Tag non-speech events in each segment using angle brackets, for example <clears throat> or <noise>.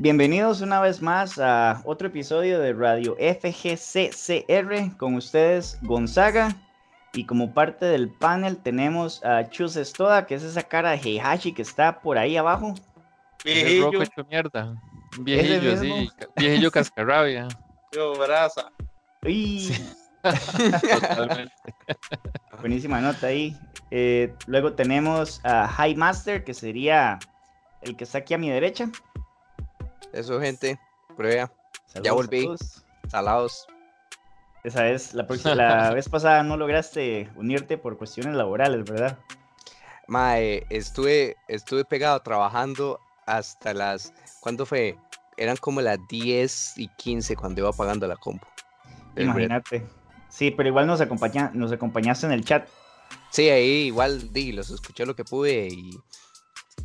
Bienvenidos una vez más a otro episodio de Radio FGCCR con ustedes Gonzaga y como parte del panel tenemos a Chus Estoda que es esa cara de Heihachi que está por ahí abajo. Viejillo. Roco hecho mierda. Viejillo, sí. Viejillo <laughs> cascarrabia. Yo. Uy. <laughs> Totalmente. Buenísima nota ahí. Eh, luego tenemos a High Master, que sería el que está aquí a mi derecha. Eso, gente. Prueba. ya volví. Salados. Esa es, la, <laughs> la vez pasada no lograste unirte por cuestiones laborales, ¿verdad? Mae, estuve, estuve pegado trabajando hasta las. ¿Cuándo fue? Eran como las 10 y 15 cuando iba pagando la compu. Imagínate. Sí, pero igual nos, acompaña, nos acompañaste en el chat. Sí, ahí igual di, los escuché lo que pude y.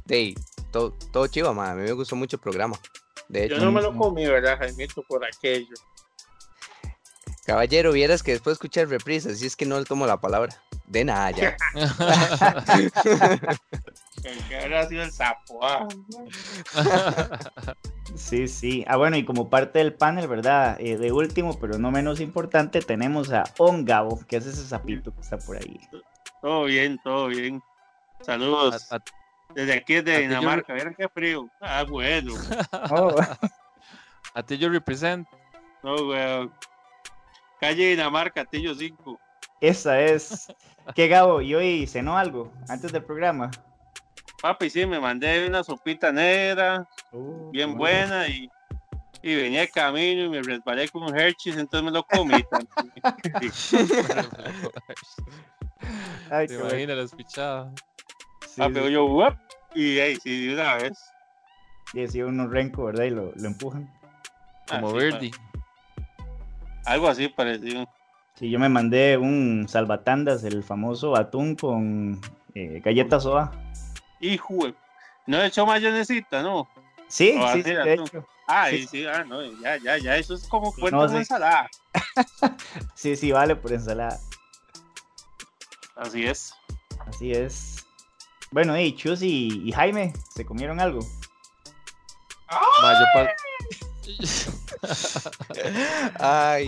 De, todo, todo chivo, ma. A mí me gustó mucho el programa. De hecho, Yo no me lo comí, ¿verdad, Jaimito? Por aquello. Caballero, vieras que después escuché el reprise, así es que no le tomo la palabra. De nada, ya. <laughs> que habrá sido el sapo. Ah. <laughs> Sí, sí. Ah, bueno, y como parte del panel, ¿verdad? Eh, de último, pero no menos importante, tenemos a Ongabo, que es ese sapito que está por ahí. Todo bien, todo bien. Saludos. Desde aquí, desde Dinamarca. Yo... qué frío. Ah, bueno. <laughs> Oh. A ti yo represent. No, weón. Calle Dinamarca, Tillo 5. Esa es. ¿Qué Gabo? ¿Y hoy cenó algo antes del programa? Papi, sí, me mandé una sopita negra, uh, bien buena, y, y, venía de camino y me resbalé con un Hershey's, entonces me lo comí. <laughs> Ay, Te imaginas las pichadas. Sí, ah, pero yo, ¡wup! y ahí, sí, de una vez. Y decía uno renco, ¿verdad? Y lo, lo empujan. Como Verdi. Algo así parecido. Sí, yo me mandé un salvatandas, el famoso atún con eh, galletas soda. Hijo, no he hecho mayonesita, ¿no? Sí, sí, sí, de hecho. Ah, sí. sí, ah, no, ya, ya, ya, eso es como cuenta de ensalada. <laughs> sí, sí, vale por ensalada. Así es. Así es. Bueno, y Chus y, Jaime, ¿se comieron algo? <laughs> Ay,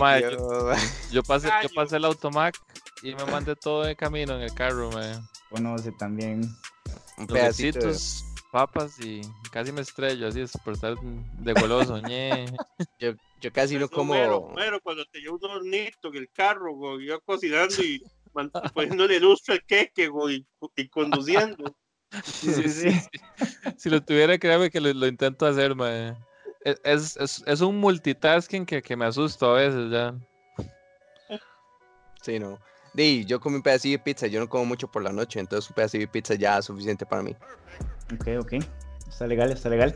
yo, pasé, yo pasé el automac y me mandé todo de camino en el carro, man. Conoce también. Un pedacitos, papas y casi me estrello, así es por estar de goloso, <laughs> yo, yo casi no como. Pero, cuando te llevo un hornito en el carro, güey, yo cocinando y poniéndole luz al queque, güey, y conduciendo. <laughs> Sí, sí, Si lo tuviera, créame que lo, intento hacer, man. E, es, es, es, un multitasking que, que me asusta a veces ya. Sí, no. Di, yo comí un pedacito de pizza, yo no como mucho por la noche, entonces un pedacito de pizza ya es suficiente para mí. Ok, ok. Está legal, está legal.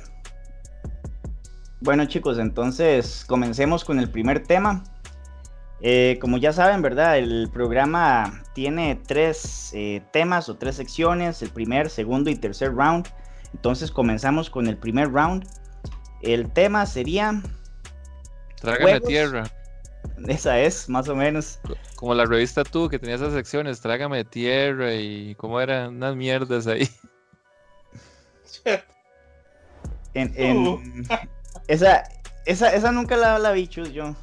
Bueno chicos, entonces comencemos con el primer tema. Eh, como ya saben, ¿verdad? El programa tiene tres eh, temas o tres secciones, el primer, segundo y tercer round. Entonces comenzamos con el primer round. El tema sería... Trágame tierra. <laughs> Esa es, más o menos. Como la revista tú, que tenía esas secciones, trágame tierra y cómo eran unas mierdas ahí. <laughs> en, uh. <laughs> esa, esa, esa nunca la, la vi, Chus, yo.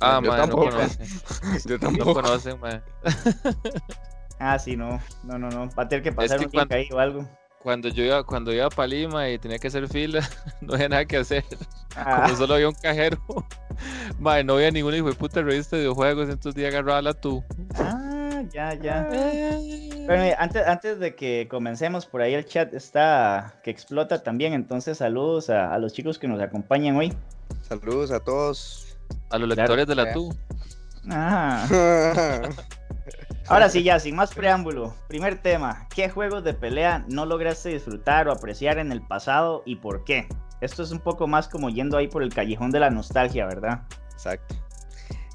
Ah, yo tampoco. <laughs> No yo tampoco. No conocen, man. <laughs> ah, sí, no. No, no, no. Va a tener que pasar un cuando, ahí o algo. Cuando yo iba, cuando iba a Palima y tenía que hacer fila, <laughs> no había nada que hacer. Ah. Como solo había un cajero. Madre, no había ninguna hijo de puta revista de videojuegos, entonces día agarraba la tú. Ah, ya, ya. Bueno, antes, antes de que comencemos, por ahí el chat está que explota también. Entonces, saludos a, a los chicos que nos acompañan hoy. Saludos a todos. A los lectores de la TU. <laughs> Ahora sí, ya, sin más preámbulo. Primer tema. ¿Qué juegos de pelea no lograste disfrutar o apreciar en el pasado y por qué? Esto es un poco más como yendo ahí por el callejón de la nostalgia, ¿verdad? Exacto.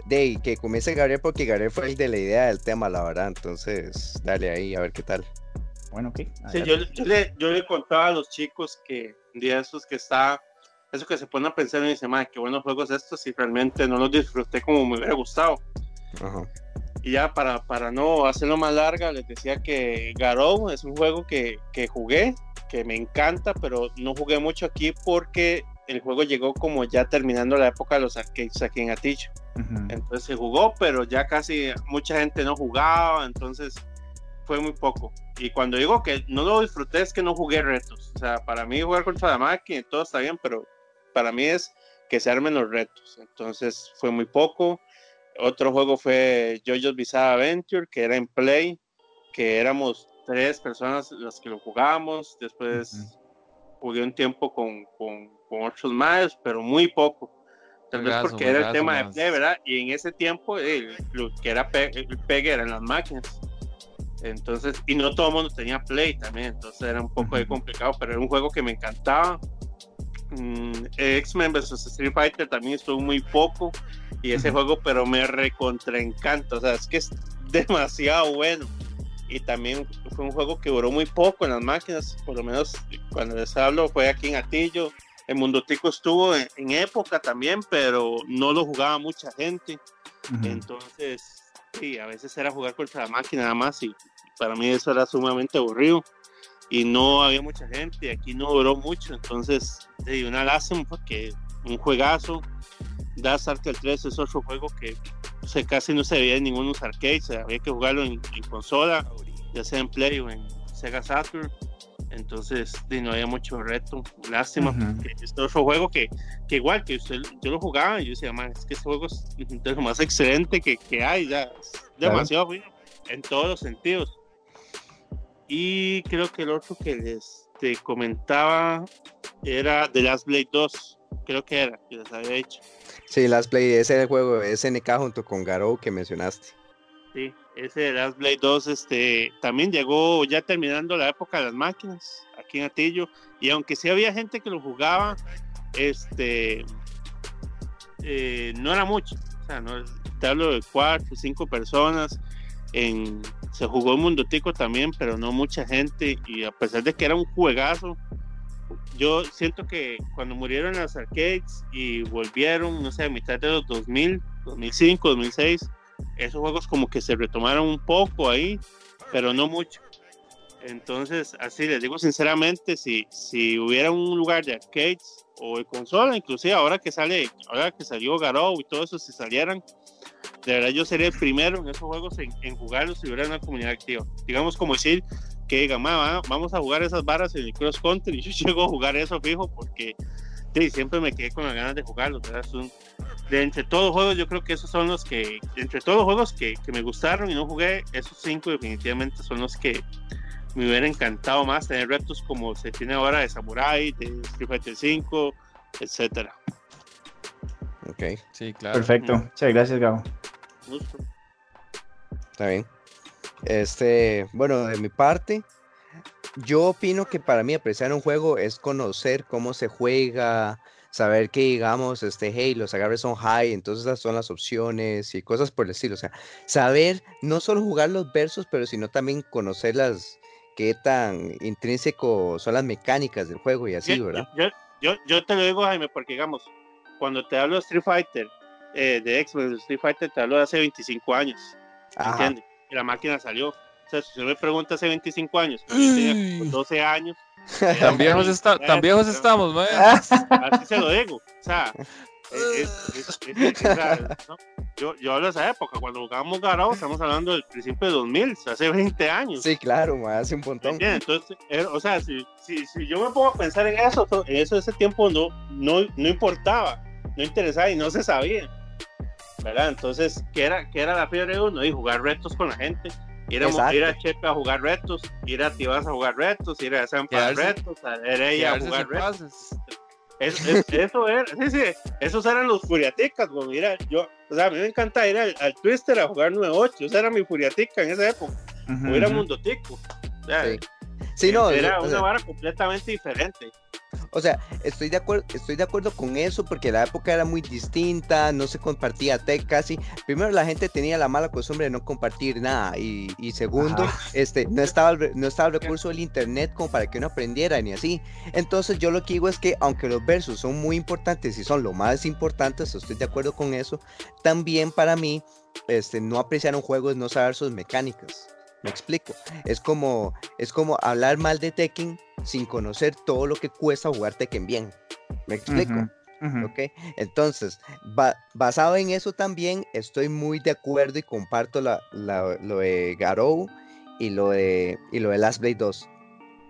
De que comience Gabriel porque Gabriel fue el de la idea del tema, la verdad. Entonces, dale ahí a ver qué tal. Bueno, ok. Sí, yo, le, yo le contaba a los chicos que un día esos que está eso que se pone a pensar y dice, madre, qué buenos juegos estos y realmente no los disfruté como me hubiera gustado. Y ya para, para no hacerlo más larga, les decía que Garou es un juego que, que jugué, que me encanta, pero no jugué mucho aquí porque el juego llegó como ya terminando la época de los arcades aquí en Atillo. Entonces se jugó, pero ya casi mucha gente no jugaba, entonces fue muy poco. Y cuando digo que no lo disfruté es que no jugué retos. O sea, para mí jugar contra la máquina todo está bien, pero para mí es que se armen los retos. Entonces fue muy poco. Otro juego fue JoJo's Bizarre Adventure, que era en Play, que éramos tres personas las que lo jugábamos. Después jugué un tiempo con, con, con otros más, pero muy poco. Tal vez porque era el tema de Play, ¿verdad? Y en ese tiempo eh, lo que era el pegue eran las máquinas. Entonces, y no todo el mundo tenía Play también, entonces era un poco complicado, pero era un juego que me encantaba. Mm, X-Men vs Street Fighter también estuvo muy poco y ese juego, pero me recontra encanta, o sea, es que es demasiado bueno. Y también fue un juego que duró muy poco en las máquinas, por lo menos cuando les hablo fue aquí en Atillo. El Mundo Tico estuvo en, época también, pero no lo jugaba mucha gente. Entonces, sí, a veces era jugar contra la máquina nada más y para mí eso era sumamente aburrido y no había mucha gente, aquí no duró mucho, entonces de una lástima porque un juegazo, Das Arcade 3 es otro juego que se, casi no se veía en ninguno arcades, había que jugarlo en, consola, ya sea en Play o en Sega Saturn, entonces no había mucho reto, lástima, porque es otro juego que, que igual que usted, yo lo jugaba y yo decía, es que este juego es <laughs> lo más excelente que, que hay, ya, demasiado bueno en todos los sentidos. Y creo que el otro que les te comentaba era The Last Blade 2. Creo que era, que les había dicho. Sí, Last Blade, ese era el juego SNK junto con Garou que mencionaste. Sí, ese de Last Blade 2 este, también llegó ya terminando la época de las máquinas aquí en Atillo. Y aunque sí había gente que lo jugaba, este, eh, no era mucho. O sea, no, te hablo de cuatro, cinco personas en, se jugó en Mundo Tico también, pero no mucha gente. Y a pesar de que era un juegazo, yo siento que cuando murieron las arcades y volvieron, no sé, a mitad de los 2000, 2005, 2006, esos juegos como que se retomaron un poco ahí, pero no mucho. Entonces, así les digo sinceramente, si, si hubiera un lugar de arcades o de consola, inclusive ahora que sale, ahora que salió Garou y todo eso, si salieran, de verdad yo sería el primero en esos juegos en, jugarlos si hubiera una comunidad activa. Digamos como decir que digan, vamos a jugar esas barras en el cross country y <laughs> yo llego a jugar eso fijo porque sí, siempre me quedé con las ganas de jugarlos. de entre todos los juegos, yo creo que esos son los que, entre todos los juegos que, que me gustaron y no jugué, esos cinco definitivamente son los que me hubiera encantado más tener retos como se tiene ahora de Samurai, de Street Fighter 5, etcétera. Ok. Sí, claro. Perfecto. Muchas gracias, Gabo. Está bien. Este, bueno, de mi parte, yo opino que para mí apreciar un juego es conocer cómo se juega, saber que digamos, este, hey, los agarres son high, entonces esas son las opciones y cosas por el estilo. O sea, saber no solo jugar los versos, pero sino también conocer las qué tan intrínseco son las mecánicas del juego y así, ¿verdad? Yo, yo, yo te lo digo, Jaime, porque digamos, cuando te hablo de Street Fighter, eh, de X-Men, Street Fighter, te hablo de hace 25 años. ¿Entiendes? Y la máquina salió. O sea, si usted me pregunta hace 25 años, yo tenía 12 años. <laughs> Tan viejos, está, tan viejos estamos, man. <laughs> Así se lo digo. O sea, yo, yo hablo de esa época, cuando jugábamos Garou, estamos hablando del principio de 2000, hace 20 años. Sí, claro, hace un montón. Entonces, eh, o sea, si, si, si, yo me pongo a pensar en eso, en eso ese tiempo no, no, no importaba, no interesaba y no se sabía. ¿Verdad? Entonces, ¿qué era, qué era la fiebre de uno? Y jugar retos con la gente. Ir a, ir a Chepe a jugar retos, ir a Tibas a jugar retos, ir a San a retos, a Ereya a jugar retos. <laughs> eso era, sí, sí, esos eran los furiaticas, mira, yo, o sea, a mí me encanta ir al, Twister a jugar 9-8, esa era mi furiatica en esa época, o era Mundo Tico, sí. no, era una vara completamente diferente. O sea, estoy de acuerdo, estoy de acuerdo con eso porque la época era muy distinta, no se compartía tech casi. Primero la gente tenía la mala costumbre de no compartir nada y, segundo, este, no estaba el, no estaba el recurso del internet como para que uno aprendiera ni así. Entonces yo lo que digo es que aunque los versos son muy importantes y son lo más importantes, estoy de acuerdo con eso, también para mí este, no apreciar un juego es no saber sus mecánicas. Me explico. Es como, es como hablar mal de Tekken sin conocer todo lo que cuesta jugar Tekken bien. ¿Me explico? Ok, entonces, basado en eso también, estoy muy de acuerdo y comparto lo de Garou y lo de, y lo de Last Blade 2.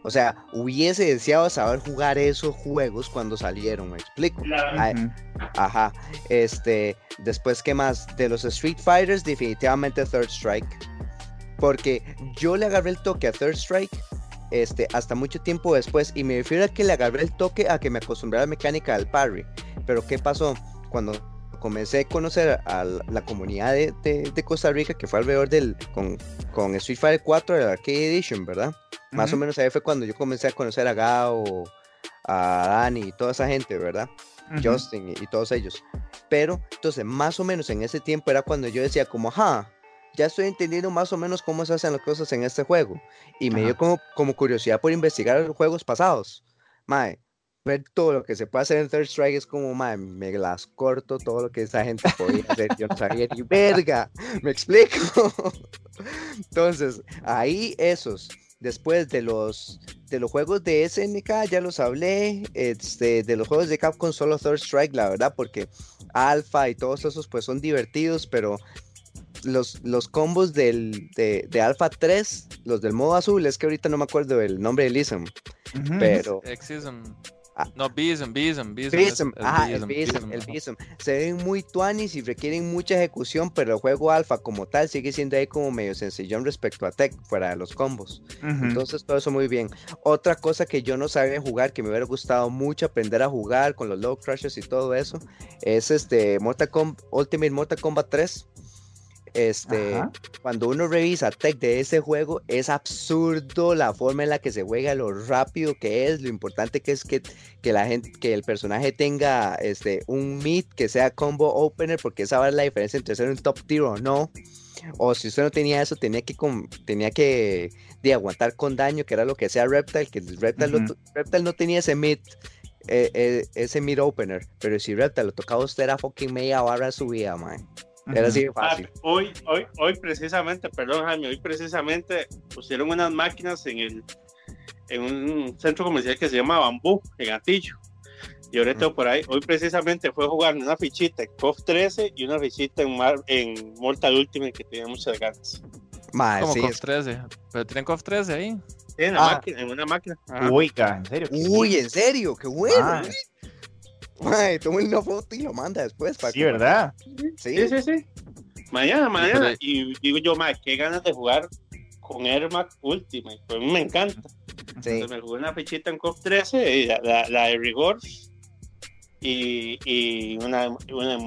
O sea, hubiese deseado saber jugar esos juegos cuando salieron, me explico. Ajá. Este, después, ¿qué más? De los Street Fighters, definitivamente Third Strike. Porque yo le agarré el toque a Third Strike este, hasta mucho tiempo después. Y me refiero a que le agarré el toque a que me acostumbré a la mecánica del parry. Pero ¿qué pasó? Cuando comencé a conocer a la comunidad de, Costa Rica, que fue alrededor del, con, con Street Fighter 4 de la Arcade Edition, ¿verdad? Más o menos ahí fue cuando yo comencé a conocer a Gao, a Dani y toda esa gente, ¿verdad? Justin y, todos ellos. Pero, entonces, más o menos en ese tiempo era cuando yo decía como, ajá, ya estoy entendiendo más o menos cómo se hacen las cosas en este juego. Y me dio como, como curiosidad por investigar los juegos pasados. Mae, ver todo lo que se puede hacer en Third Strike es como, mae, me las corto todo lo que esa gente podía hacer. Yo no sabía ni verga. <laughs> ¿Me explico? <laughs> Entonces, ahí esos. Después de los, de los juegos de SNK, ya los hablé. Este, de los juegos de Capcom, solo Third Strike, la verdad, porque Alpha y todos esos pues son divertidos, pero los, los combos del, de, de Alpha 3, los del modo azul, es que ahorita no me acuerdo el nombre del ISM, pero... Ah. No, Bism, Bism, Bism. ajá, el Bism, el Bism. Se ven muy tuanis y requieren mucha ejecución, pero el juego alfa como tal sigue siendo ahí como medio sencillón respecto a Tech, fuera de los combos. Entonces todo eso muy bien. Otra cosa que yo no sabía jugar, que me hubiera gustado mucho aprender a jugar con los low crushes y todo eso, es este Mortal Kombat, Ultimate Mortal Kombat 3. Este, cuando uno revisa tech de ese juego, es absurdo la forma en la que se juega, lo rápido que es, lo importante que es que, que la gente, que el personaje tenga este, un mid que sea combo opener, porque esa va la diferencia entre ser un top tier o no. O si usted no tenía eso, tenía que, tenía que de aguantar con daño, que era lo que hacía Reptile, que Reptile, no tenía ese mid. Eh, eh, ese mid opener, pero si Reptile lo tocaba usted era fucking media barra su vida, man. Era así fácil. hoy, hoy, hoy precisamente, perdón Jaime, hoy precisamente pusieron unas máquinas en el en un centro comercial que se llama Bambú, en Gatillo. Y ahorita por ahí, hoy precisamente fue a jugar una fichita en KOF 13 y una fichita en, en Mortal Ultimate que tenía muchas ganas. ¿Cómo sí, KOF 13? ¿Pero tienen KOF 13 ahí? Sí, en, ah. máquina, en una máquina. Uy, ¿en serio? Uy, ¿en serio? ¡Qué bueno! Ay, toma una foto y lo manda después. Para sí, ¿verdad? Sí, sí, sí. Mañana, mañana. Y digo yo, más, qué ganas de jugar con Airmac Ultimate. Pues me encanta. Sí. me jugué una fichita en COP 13, la, la, de Rigor y, y una, una de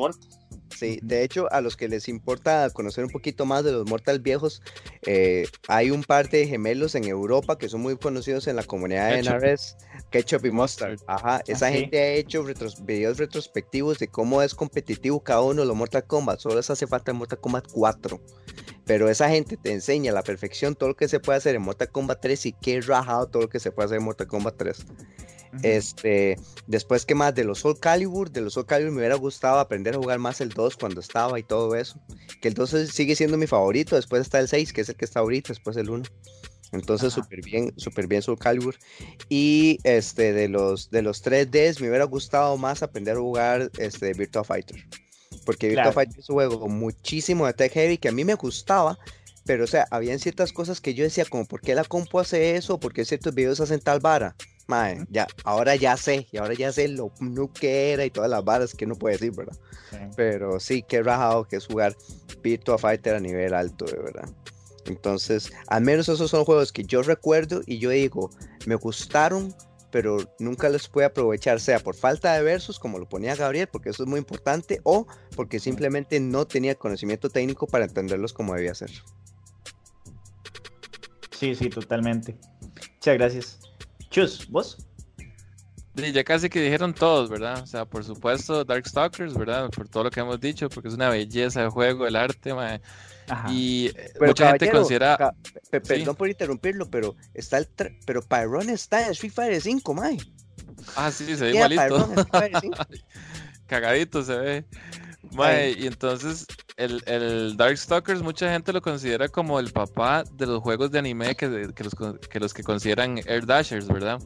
Sí, de hecho, a los que les importa conocer un poquito más de los Mortal viejos, eh, hay un par de gemelos en Europa que son muy conocidos en la comunidad de NRS, Ketchup y Mustard. Ajá, esa gente ha hecho videos retrospectivos de cómo es competitivo cada uno de los Mortal Kombat. Solo les hace falta Mortal Kombat 4. Pero esa gente te enseña a la perfección todo lo que se puede hacer en Mortal Kombat 3 y qué rajado todo lo que se puede hacer en Mortal Kombat 3. Este, después que más de los Soul Calibur, de los Soul Calibur me hubiera gustado aprender a jugar más el 2 cuando estaba y todo eso. Que el 2 sigue siendo mi favorito, después está el 6, que es el que está ahorita, después el 1. Entonces, súper bien, súper bien Soul Calibur. Y este, de los, de los 3Ds, me hubiera gustado más aprender a jugar este, Virtua Fighter. Porque Virtua Fighter es un juego muchísimo de tech heavy que a mí me gustaba, pero o sea, habían ciertas cosas que yo decía, como, ¿por qué la compu hace eso? ¿Por qué ciertos videos hacen tal vara? Mae, ya, ahora ya sé, y ahora ya sé lo que era y todas las varas que uno puede decir, ¿verdad? Pero sí, qué rajado que es jugar Virtua Fighter a nivel alto, de verdad. Entonces, al menos esos son juegos que yo recuerdo y yo digo, me gustaron, pero nunca los pude aprovechar, sea por falta de versos, como lo ponía Gabriel, porque eso es muy importante, o porque simplemente no tenía conocimiento técnico para entenderlos como debía ser. Sí, sí, totalmente. Muchas gracias. Chus, ¿vos? ya casi que dijeron todos, ¿verdad? O sea, por supuesto, Darkstalkers, ¿verdad? Por todo lo que hemos dicho, porque es una belleza de juego, el arte, Y eh, mucha gente considera. Perdón por interrumpirlo, pero está el pero Pyron está en Street Fighter 5, mae. Ah, sí, se ve igualito. <laughs> Cagadito se ve y entonces el, el Darkstalkers mucha gente lo considera como el papá de los juegos de anime que, que, los, que los que consideran Air Dashers, ¿verdad?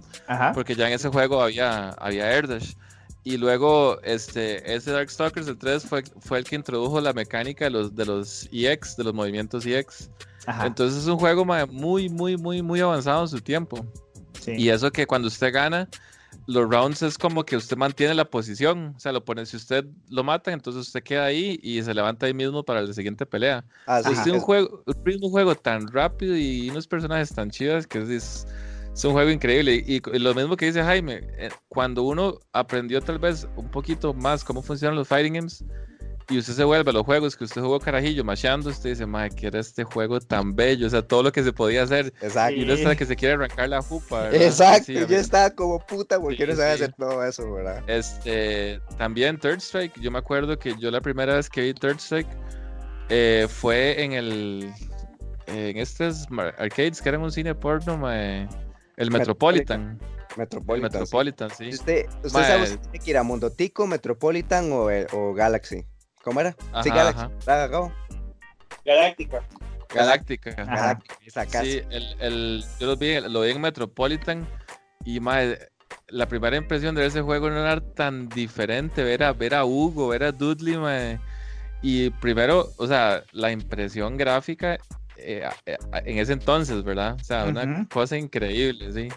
Porque ya en ese juego había, había Air Dash. Y luego, este, ese Darkstalkers, el 3, fue, fue el que introdujo la mecánica de los, de los EX, de los movimientos EX. Entonces es un juego muy, muy, muy, muy avanzado en su tiempo. Y eso que cuando usted gana, los rounds es como que usted mantiene la posición. O sea, lo pone, si usted lo mata, entonces usted queda ahí y se levanta ahí mismo para la siguiente pelea. Ah, es un juego, un juego tan rápido y unos personajes tan chidos que es, es un juego increíble. Y, lo mismo que dice Jaime, eh, cuando uno aprendió tal vez un poquito más cómo funcionan los fighting games, y usted se vuelve a los juegos que usted jugó carajillo, machando, usted dice, madre, que era este juego tan bello, o sea, todo lo que se podía hacer. Exacto. Y no es que se quiere arrancar la jupa. Exacto, yo estaba como puta porque no sabía hacer todo eso, ¿verdad? Este, también Third Strike, yo me acuerdo que yo la primera vez que vi Third Strike eh, fue en el, en estos arcades que eran un cine porno, mae, el Metropolitan. Metropolitan. Metropolitan, sí. ¿Usted, usted sabe si tiene que ir a Mundotico, Metropolitan o, o Galaxy? ¿Cómo era? sí, Galaxy. Galáctica. Galáctica. Galáctica. Sí, el, el, yo lo vi, lo vi en Metropolitan y más la primera impresión de ese juego no era tan diferente. Ver a, ver a Hugo, ver a Dudley, mae, y primero, o sea, la impresión gráfica eh, eh, en ese entonces, ¿verdad? O sea, una cosa increíble, sí.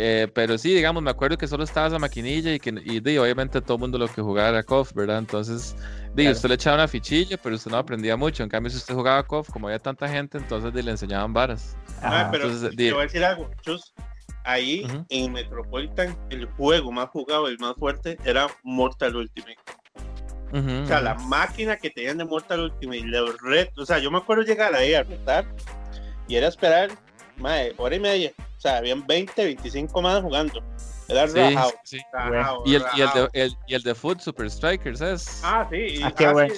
Eh, pero sí, digamos, me acuerdo que solo estaba esa maquinilla y que y, obviamente todo el mundo lo que jugaba era KOF, ¿verdad? Entonces, di, usted le echaba una fichilla, pero usted no aprendía mucho. En cambio, si usted jugaba KOF, como había tanta gente, entonces le enseñaban varas. Ah, pero entonces, te voy a decir algo, Chus. Ahí en Metropolitan, el juego más jugado, el más fuerte, era Mortal Ultimate. o sea, la máquina que tenían de Mortal Ultimate, los retos. O sea, yo me acuerdo llegar ahí a retar y era esperar, madre, hora y media o sea, habían 20, 25 más jugando. Era sí, rajado, sí. y, el, y, el de, el, y el de Foot Super Strikers es. Ah, sí. ah, qué ah, bueno.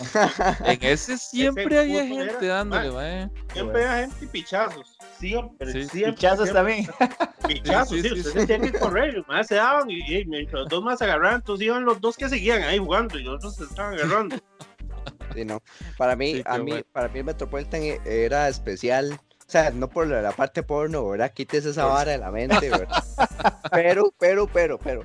en ese siempre había gente dándole, mae. Siempre había gente y pichazos. Siempre, sí, siempre. Pichazos también. <laughs> Pichazos, sí, sí, ustedes tenían que correr. Los más se daban y, y, los dos más se agarraban. Entonces iban los dos que seguían ahí jugando y los otros se estaban agarrando. Sí, no. Para mí, a mí, para mí el Metropolitan era especial o sea, no por la parte porno, ¿verdad? Quites esa vara de la mente, ¿verdad? <laughs> pero, pero, pero, pero.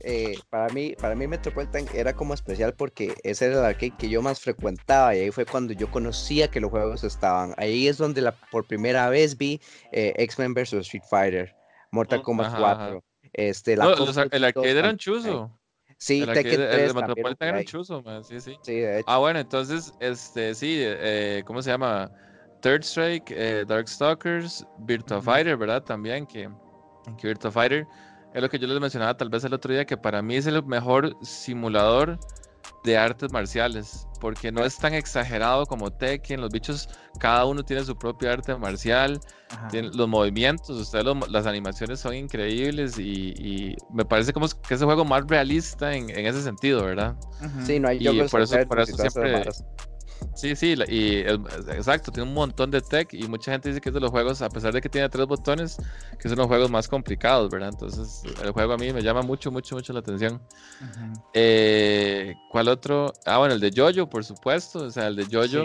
Eh, para mí, para mí Metropolitan era como especial porque ese era el arcade que yo más frecuentaba y ahí fue cuando yo conocía que los juegos estaban. Ahí es donde la, por primera vez vi eh, X-Men vs Street Fighter, Mortal Kombat 4. Este, la el arcade era un chuzo. Sí, el, arcade, el Metropolitan era un chuzo, man. Sí, sí. sí de hecho. Ah, bueno, entonces, este, sí, eh, ¿cómo se llama? Third Strike, eh, Darkstalkers, Virtua Fighter, ¿verdad? También que, que Virtua Fighter es lo que yo les mencionaba tal vez el otro día, que para mí es el mejor simulador de artes marciales, porque no es tan exagerado como Tekken, los bichos, cada uno tiene su propia arte marcial, tiene, los movimientos, ustedes las animaciones son increíbles y, me parece como que es el juego más realista en, ese sentido, ¿verdad? Sí, no hay y por eso, por eso siempre... Sí, sí, y exacto, tiene un montón de tech y mucha gente dice que es de los juegos, a pesar de que tiene tres botones, que son los juegos más complicados, ¿verdad? Entonces, el juego a mí me llama mucho, mucho, mucho la atención. Eh, ¿Cuál otro? Ah, bueno, el de Jojo, por supuesto, o sea, el de Jojo.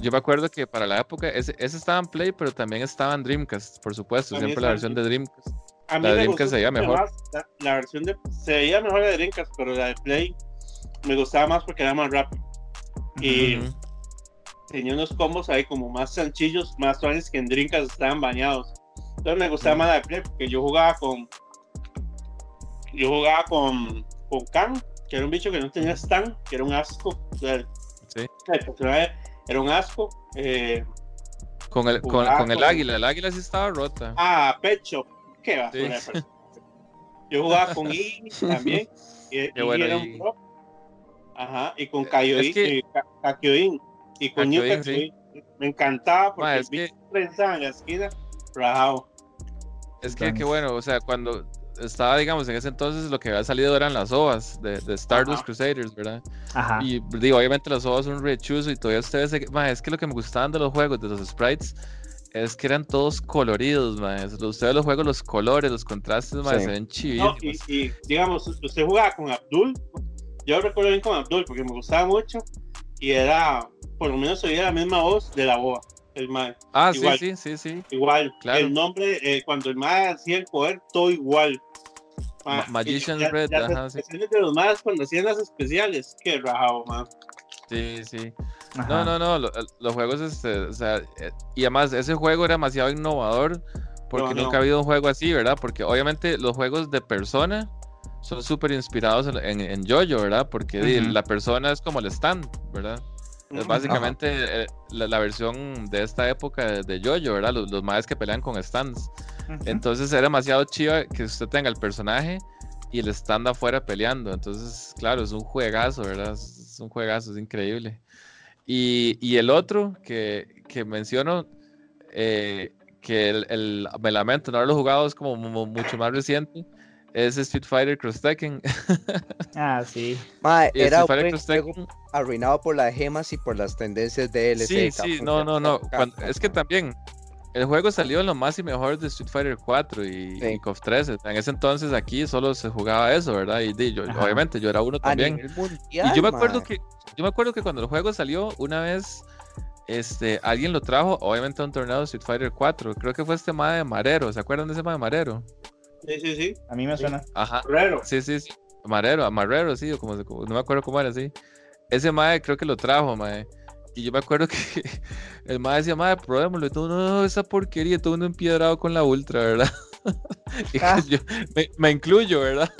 yo me acuerdo que para la época, ese, estaba en Play, pero también estaba en Dreamcast, por supuesto, siempre la versión de Dreamcast. A mí la de Dreamcast se veía mejor. la, versión de. Se veía mejor la de Dreamcast, pero la de Play me gustaba más porque era más rápido. Y tenía unos combos ahí como más sencillos, más suaves que en Drinkas estaban bañados. Entonces me gustaba más la Play porque yo jugaba con. Yo jugaba con, con Khan, que era un bicho que no tenía stand, que era un asco. sí. Era un asco. Eh, con el, con, con, el águila, el águila sí estaba rota. Ah, pecho. Qué va. Yo jugaba con <laughs> I también. Y, bueno, era un Ajá, y con Kaioin. Es y con me encantaba porque es que... pensaba en la esquina, rajado. Es que, qué bueno, o sea, cuando estaba, digamos, en ese entonces lo que había salido eran las ovas de, de Stardust Crusaders, ¿verdad? Ajá. Y digo, obviamente las ovas son un rechuzo y todavía ustedes, es que lo que me gustaban de los juegos, de los sprites, es que eran todos coloridos, más. Ustedes los juegos, los colores, los contrastes, más, se ven chivísimos. No, y, y, digamos, usted jugaba con Abdul, yo recuerdo bien con Abdul porque me gustaba mucho y era, por lo menos oía la misma voz de la boa, el mae. Ah, igual, sí, sí, sí, sí. Igual, claro. el nombre, eh, cuando el mae hacía el poder, todo igual. Magician's ya- Red, ya ajá, las sí. especiales de los más cuando hacían las especiales. Qué rajado, man. Sí, sí. Ajá. No, no, no, lo- los juegos, este, o sea, eh, y además ese juego era demasiado innovador porque No, no. nunca ha habido un juego así, ¿verdad? Porque obviamente los juegos de persona son súper inspirados en, en, en JoJo, ¿verdad? Porque la persona es como el stand, ¿verdad? Es básicamente eh, la, la versión de esta época de, JoJo, ¿verdad? Los, los maes que pelean con stands. Entonces era demasiado chiva que usted tenga el personaje y el stand afuera peleando. Entonces, claro, es un juegazo, ¿verdad? Es un juegazo, es increíble. Y, y el otro que, que menciono, eh, que el, el- me lamento no haberlo jugado, es como mu- mucho más reciente, es Street Fighter Cross Tekken. <laughs> Ah, sí. Mae, era Street un Fighter buen Cross juego Tekken arruinado por las gemas y por las tendencias de DLC. Sí, sí, Capcom, no, no, no. Cuando- es que también el juego salió en lo más y mejor de Street Fighter 4 y, Sí. y KOF 13. En ese entonces aquí solo se jugaba eso, ¿verdad? Y di, yo, Ajá. obviamente yo era uno A también. nivel mundial, Y yo me acuerdo mae. que yo me acuerdo que cuando el juego salió una vez este alguien lo trajo obviamente a un torneo de Street Fighter 4. Creo que fue este mae de Marero, ¿se acuerdan de ese mae de Marero? Sí, sí, sí. A mí me Sí. suena. Ajá. Raro. Sí, sí, sí. Marero, a Marrero, sí, o como, no me acuerdo cómo era así. Ese mae creo que lo trajo, mae. Y yo me acuerdo que <laughs> el mae decía, mae, probémoslo. Y todo, no, esa porquería, todo uno empiedrado con la ultra, ¿verdad? <laughs> y Ah. yo me, me incluyo, ¿verdad?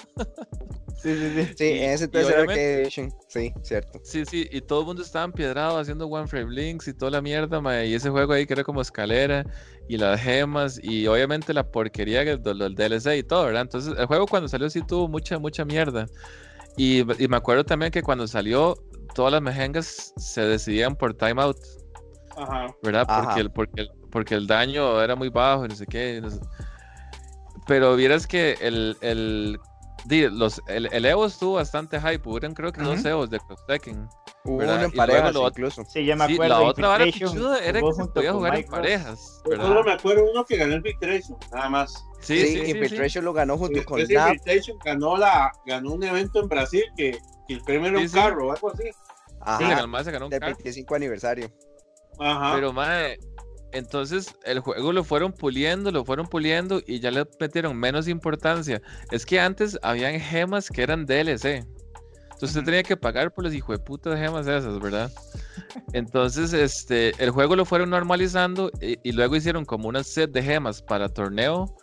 Sí, sí, sí. Sí, ese era obviamente- Arcade Edition. Sí, cierto. Sí, sí, y todo el mundo estaba empiedrado haciendo One Frame Links y toda la mierda, mae, y ese juego ahí que era como escalera y las gemas y obviamente la porquería que- del DLC y todo, ¿verdad? Entonces el juego cuando salió sí tuvo mucha, mucha mierda. Y, y me acuerdo también que cuando salió todas las mejengas se decidían por timeout, Ajá. ¿verdad? Ajá. Porque el, porque, el, porque el daño era muy bajo y no sé qué. y no sé- Pero vieras que el, el, los, el, el Evo estuvo bastante hype, hubieron creo que dos Ujú. Evos de Cross Tekken. Hubo Y en luego parejas lo otro- incluso. Sí, ya me Sí, acuerdo. la otra vara Infiltration pichuda era que se podía jugar en Micros. parejas, Yo solo me acuerdo uno que ganó el Infiltration, nada más. Sí, Sí, sí, sí, sí. Infiltration lo ganó junto con Ese Lab. Infiltration ganó, la, ganó un evento en Brasil que, que el premio era Sí, un sí. carro o algo así. Sí, Ajá, ganó más, se ganó un carro. 25 aniversario. Ajá. Pero, mae, entonces el juego lo fueron puliendo, lo fueron puliendo y ya le metieron menos importancia. Es que antes habían gemas que eran DLC. Entonces usted tenía que pagar por las hijo de putas gemas esas, ¿verdad? Entonces, este, el juego lo fueron normalizando y, y luego hicieron como una set de gemas para torneo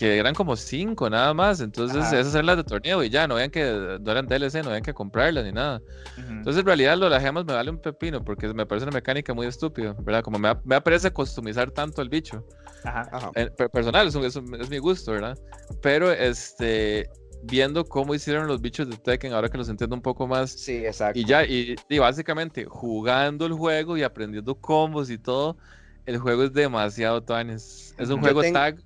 que eran como cinco nada más. Entonces, Ajá. esas eran las de torneo y ya, no habían que, no eran DLC, no habían que comprarlas ni nada. Ujú. Entonces, en realidad, lo de las gemas me vale un pepino porque me parece una mecánica muy estúpida, ¿verdad? Como me, da- me aparece customizar tanto el bicho. Ajá. Ajá. Eh, per- personal, es, un- es un- es mi gusto, ¿verdad? Pero, este, viendo cómo hicieron los bichos de Tekken, ahora que los entiendo un poco más, Sí, exacto. y ya, y, y básicamente jugando el juego y aprendiendo combos y todo, el juego es demasiado tuanes. Es un Yo juego tengo- tag,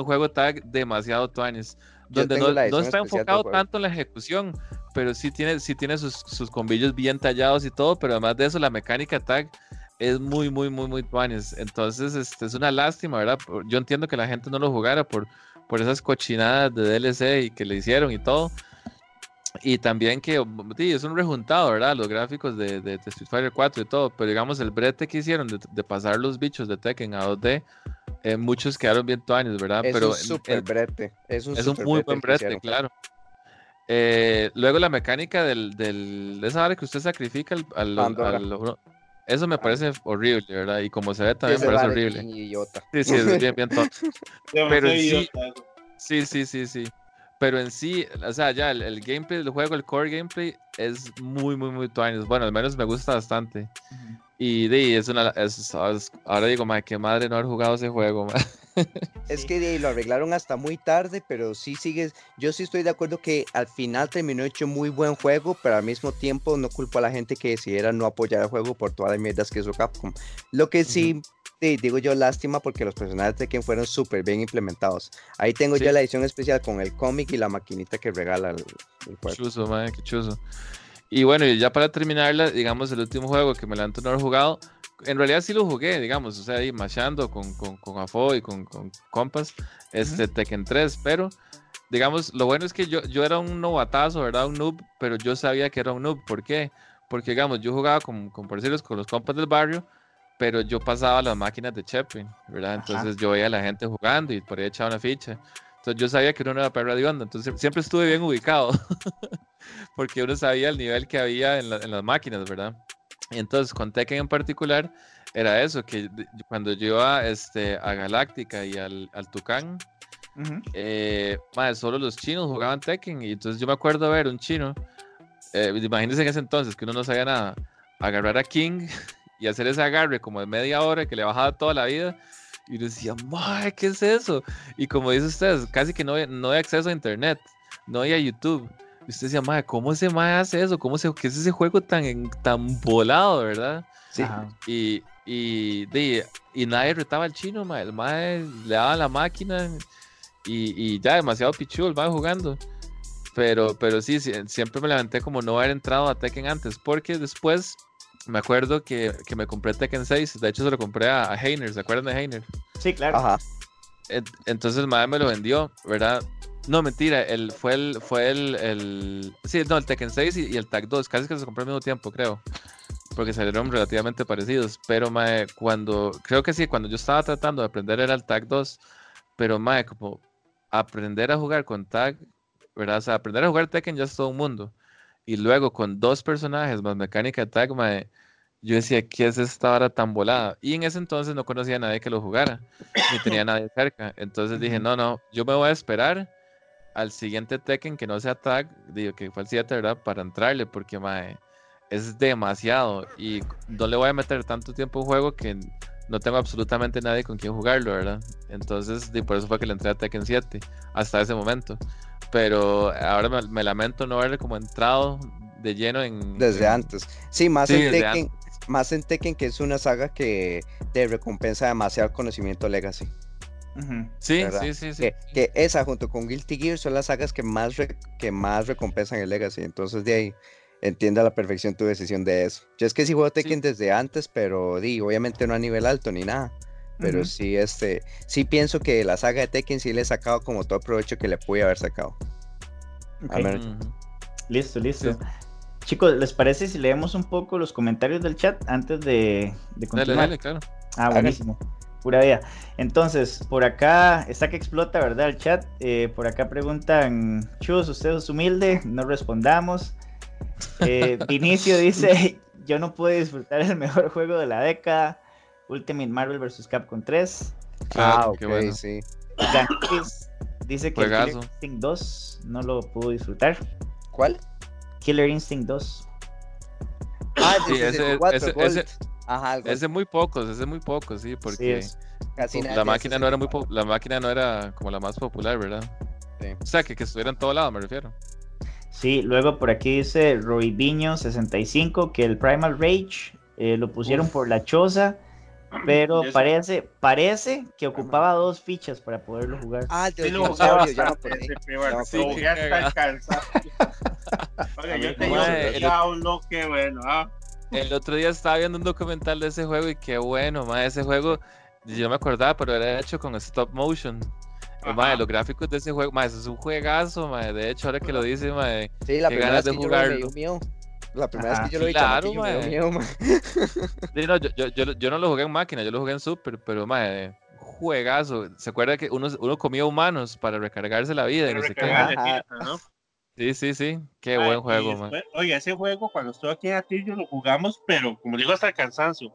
un juego tag demasiado tuanes. Donde no, no está enfocado tanto en la ejecución, pero sí tiene, sí tiene sus, sus combillos bien tallados y todo, pero además de eso, la mecánica tag es muy, muy, muy, muy tuanes. Entonces, este, es una lástima, ¿verdad? Yo entiendo que la gente no lo jugara por, por esas cochinadas de DLC y que le hicieron y todo. Y también que sí, es un rejuntado, ¿verdad? Los gráficos de, de- de Street Fighter 4 y todo, pero digamos el brete que hicieron de, de pasar los bichos de Tekken a 2D, eh, muchos quedaron bien tuanes, ¿verdad? es pero un en- super en- brete. Es un, es un super muy brete buen el brete, claro. Eh, luego la mecánica del, del, de esa hora que usted sacrifica al, al- Pandora. al- uno- eso me parece horrible, ¿verdad? Y como se ve también me parece horrible. idiota. Sí, sí, es bien, bien tonto. <laughs> Demasiado pero sí-. Sí, sí, sí, sí. Pero en sí, o sea, ya el, el gameplay del juego, el core gameplay, es muy, muy, muy tuanis. Bueno, al menos me gusta bastante. Y de, es una, es- ahora digo, madre, qué madre no haber jugado ese juego. <laughs> Es que de lo arreglaron hasta muy tarde, pero sí sigues. Yo sí estoy de acuerdo que al final terminó hecho muy buen juego, pero al mismo tiempo no culpo a la gente que decidiera no apoyar el juego por todas las mierdas que hizo Capcom. Lo que sí, sí, digo yo, lástima porque los personajes de Ken fueron súper bien implementados. Ahí tengo Sí. ya la edición especial con el cómic y la maquinita que regala el, el madre, qué chuzo. Y bueno, y ya para terminarla, digamos, el último juego que me levanto no haber jugado, en realidad sí lo jugué, digamos, o sea, ahí machando con, con, con Afo y con, con compas, este Tekken 3, pero digamos, lo bueno es que yo, yo era un novatazo, ¿verdad? Un noob, pero yo sabía que era un noob, ¿por qué? Porque, digamos, yo jugaba con, con por decirlo, con los compas del barrio, pero yo pasaba las máquinas de Chepin, ¿verdad? Ajá. Entonces yo veía a la gente jugando y por ahí echaba una ficha. Entonces yo sabía que uno no era perra de onda, entonces siempre estuve bien ubicado, <laughs> porque uno sabía el nivel que había en, las máquinas, ¿verdad? Y entonces con Tekken en particular era eso, que cuando yo iba este, a Galáctica y al, al Tucán, eh, solo los chinos jugaban Tekken y entonces yo me acuerdo ver un chino, eh, imagínense en ese entonces que uno no sabía nada, agarrar a King <laughs> y hacer ese agarre como de media hora que le bajaba toda la vida y decía, ¡Madre, ¿qué es eso? Y como dice usted, casi que no, no hay acceso a internet, no hay a YouTube. Y usted decía, madre, ¿cómo ese mae hace eso? ¿Cómo se, ¿Qué es ese juego tan, tan volado, verdad? Sí. Y, y, y, nadie retaba al chino, mae. El mae le daba la máquina y, y ya demasiado pichudo el mae jugando. Pero, pero sí, siempre me levanté como no haber entrado a Tekken antes, porque después me acuerdo que, que, me compré Tekken 6. De hecho, se lo compré a, Heiner. ¿Se acuerdan de Heiner? Sí, claro. Ajá. Entonces, madre me lo vendió, ¿verdad? No, mentira. El, fue el. Fue el, el sí, no, el Tekken 6 y, el Tag 2. Casi que se compró al mismo tiempo, creo. Porque salieron relativamente parecidos. Pero, madre, cuando. Creo que sí, cuando yo estaba tratando de aprender era el Tag 2. Pero, madre, como aprender a jugar con Tag, ¿verdad? O sea, aprender a jugar Tekken ya es todo un mundo y luego con dos personajes más mecánica tag, yo decía, ¿qué es esta hora tan volada? Y en ese entonces no conocía a nadie que lo jugara, ni tenía <coughs> nadie cerca. Entonces dije, no, no, yo me voy a esperar al siguiente Tekken que no sea tag, digo que fue el 7, ¿verdad? Para entrarle, porque mae, es demasiado y no le voy a meter tanto tiempo en juego que no tengo absolutamente nadie con quien jugarlo, ¿verdad? Entonces, y por eso fue que le entré a Tekken 7 hasta ese momento. Pero ahora me, lamento no haberle como entrado de lleno en... Desde antes. Sí, más en Tekken. Más en Tekken, que es una saga que te recompensa demasiado conocimiento Legacy. Sí, sí, sí, sí, que, esa junto con Guilty Gear son las sagas que más, que más recompensan el Legacy. Entonces de ahí entiende a la perfección tu decisión de eso. Yo es que sí juego Tekken desde antes, pero di, obviamente no a nivel alto ni nada. Pero sí, este, sí pienso que la saga de Tekken sí le he sacado como todo provecho que le pude haber sacado. Listo, listo. Chicos, ¿les parece si leemos un poco los comentarios del chat antes de, continuar? Dale, claro. Ah, buenísimo. Pura vida. Entonces, por acá está que explota, ¿verdad? El chat. Eh, por acá preguntan, Chus, usted es humilde, no respondamos. Eh, <laughs> Vinicio dice, yo no pude disfrutar el mejor juego de la década. Ultimate Marvel vs. Capcom 3. ah, ok, sí. dice que Killer Instinct 2 no lo pudo disfrutar. ¿Cuál? Killer Instinct 2. Ah, sí, ese, ese, ese, Ajá, ese muy pocos, ese muy pocos, sí, porque la máquina no era muy la máquina no era como la más popular, ¿verdad? Sí. O sea, que, que estuviera en todo lado, me refiero. Sí, luego por aquí dice Viño 65 que el Primal Rage eh, lo pusieron por la choza pero parece, parece que ocupaba dos fichas para poderlo jugar. Ah, sí lo jugaba ya no Sí, ya está <laughs> cansado. Oye, yo tenía un loque bueno, ¿ah? El otro día estaba viendo un documental de ese juego y qué bueno, ma, ese juego, yo me acordaba, pero era hecho con stop motion. Madre, los gráficos de ese juego, madre, es un juegazo, madre. De hecho, ahora que lo dice, madre, sí, la qué ganas de jugarlo. La primera vez que yo lo vi, claro, Miedo, no, yo, yo, yo, no lo jugué en máquina, yo lo jugué en Super, pero madre, juegazo. ¿Se acuerda que uno, uno comía humanos para recargarse la vida? Y no sé qué? ¿no? Sí, sí, sí. Qué buen juego, man. Oye, ese juego cuando estuve aquí en Atillo lo jugamos, pero como digo, hasta el cansancio.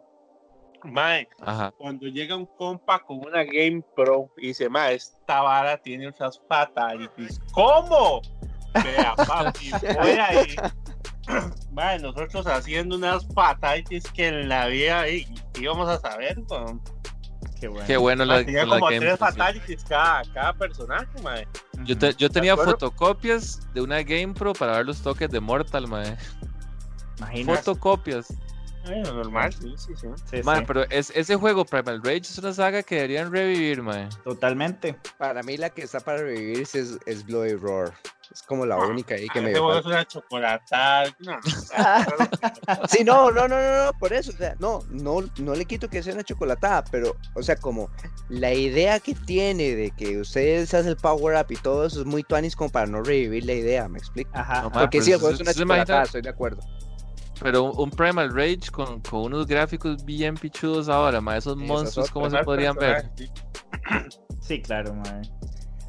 Mae, cuando llega un compa con una Game Pro y dice, mae, esta vara tiene unas fatalities. ¿Cómo? Vea, <laughs> papi, voy ahí <clears throat> Vale, nosotros haciendo unas fatalities que en la vida íbamos a saber. Qué bueno. Qué bueno la, tenía como tres fatalities cada, cada, personaje, madre. Yo, yo tenía fotocopias de una Game Pro para ver los toques de Mortal, madre. Fotocopias normal, sí, sí, sí. pero es, ese juego, Primal Rage, es una saga que deberían revivir, man. Totalmente. Para mí la que está para revivir es, es Bloody Roar. Es como la ah, única ahí que me es una chocolatada. No. <laughs> sí, no, no, no, no, no, por eso, o sea, no, no, no le quito que sea una chocolatada, pero, o sea, como la idea que tiene de que ustedes hacen el power up y todo eso es muy tuanis como para no revivir la idea, ¿me explico? Ajá. Porque sí, el juego es una chocolatada, estoy de acuerdo. Pero un, Primal Rage con, con, unos gráficos bien pichudos ahora, ma. Esos monstruos, ¿cómo se podrían ver? <clears throat> Sí, claro, ma.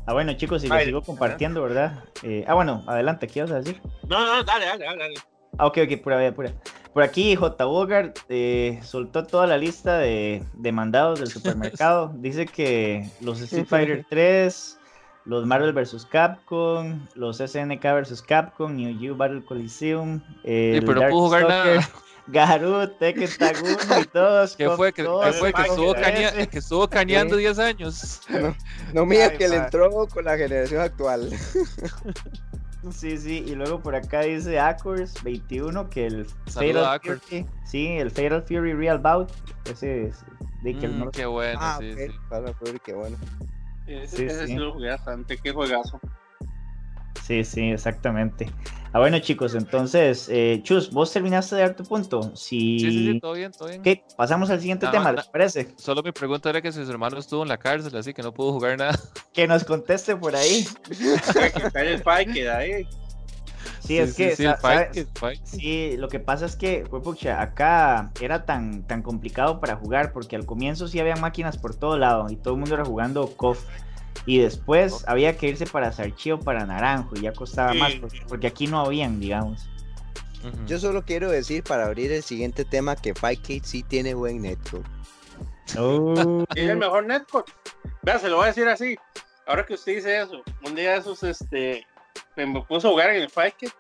Ah, bueno, chicos, si les sigo compartiendo, ¿verdad? Eh, ah, bueno, adelante, ¿qué vas a decir? No, no, dale, dale, dale. Ah, ok, ok, pura, pura. Por aquí, J. Bogart eh, soltó toda la lista de, de mandados del supermercado. <laughs> Dice que los Street Fighter 3, los Marvel vs. Capcom, los SNK vs. Capcom, New Geo Battle Coliseum. El sí, pero no pudo jugar nada. <laughs> Garut, Tekken y todos. ¿Qué fue? ¿Qué, fue? Que estuvo, que estuvo cañando 10 años. No, no mira que le entró con la generación actual. Sí, sí, y luego por acá dice Acors 21 que el Fatal Fury, sí, el Fatal Fury Real Bout, ese es de que mm, no... Qué bueno, ah, sí, sí. Fatal Fury, qué bueno. Ese, sí, ese sí. lo jugué bastante, qué juegazo. Sí, sí, exactamente. Ah, bueno, chicos, entonces, eh, Chus, vos terminaste de dar tu punto. Si... Sí, sí, sí, todo bien, todo bien. ¿Qué? Pasamos al siguiente tema, ¿les parece? Solo mi pregunta era que si su hermano estuvo en la cárcel, así que no pudo jugar nada. <laughs> Que nos conteste por ahí. <laughs> que el ahí. Sí, es que, sí, sí, lo que pasa es que, pucha, acá era tan, tan complicado para jugar porque al comienzo sí había máquinas por todo lado y todo el mundo era jugando KOF. Y después había que irse para Sarchío, para Naranjo, y ya costaba más, porque, aquí no habían, digamos. Yo solo quiero decir para abrir el siguiente tema que Fightcade sí tiene buen netcode. Oh. <laughs> Tiene el mejor netcode. Vea, se lo voy a decir así. Ahora que usted dice eso, un día de esos, este, me puso a jugar en el Fightcade.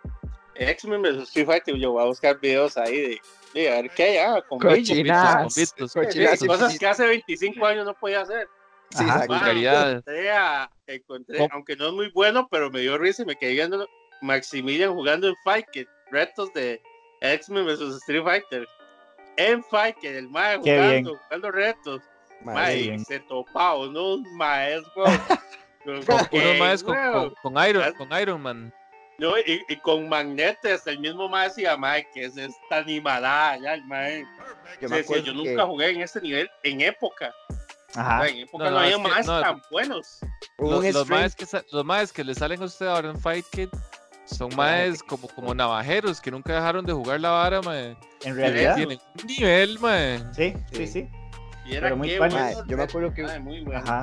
X-Men vs Street Fighter, yo voy a buscar videos ahí de, a ver qué hay, ah, con cochinas, cosas que hace 25 años no podía hacer. Sí, Ajá, encontré, aunque no es muy bueno, pero me dio risa y me quedé viendo Maximilian jugando en Fight retos de X-Men vs Street Fighter. En Fight el mae jugando, jugando retos. Mae, se topaba <laughs> unos maestros. unos maestros con, con, Iron, con Iron Man. No, y, y, con Magnetes, el mismo mae decía, mae, que es esta animada, ya el mae. Yo, yo nunca jugué en ese nivel en época. Ajá. En época no, no, había más tan buenos. Los, los, más que, los más que le salen a usted ahora en Fight Kid son más como, como navajeros que nunca dejaron de jugar la vara, mae. En realidad. Tienen un nivel, mae. Sí, sí, sí. Pero muy yo me acuerdo que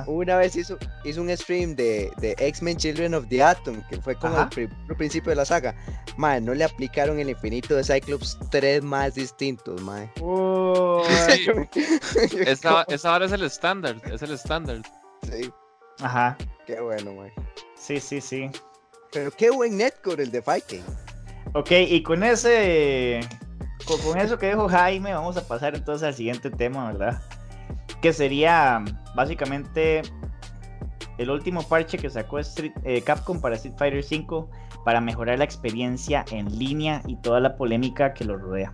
una vez hizo, hizo un stream de, de X-Men Children of the Atom, que fue como el, principio de la saga. Mae, no le aplicaron el infinito de Cyclops tres más distintos, mae. <laughs> esa, esa ahora es el estándar, es el estándar. Sí. Ajá. Qué bueno, mae. Sí, sí, sí. Pero qué buen netcore el de Viking. Ok, y con ese con, eso que dijo Jaime, vamos a pasar entonces al siguiente tema, ¿verdad? Que sería básicamente el último parche que sacó Street, eh, Capcom para Street Fighter V para mejorar la experiencia en línea y toda la polémica que lo rodea.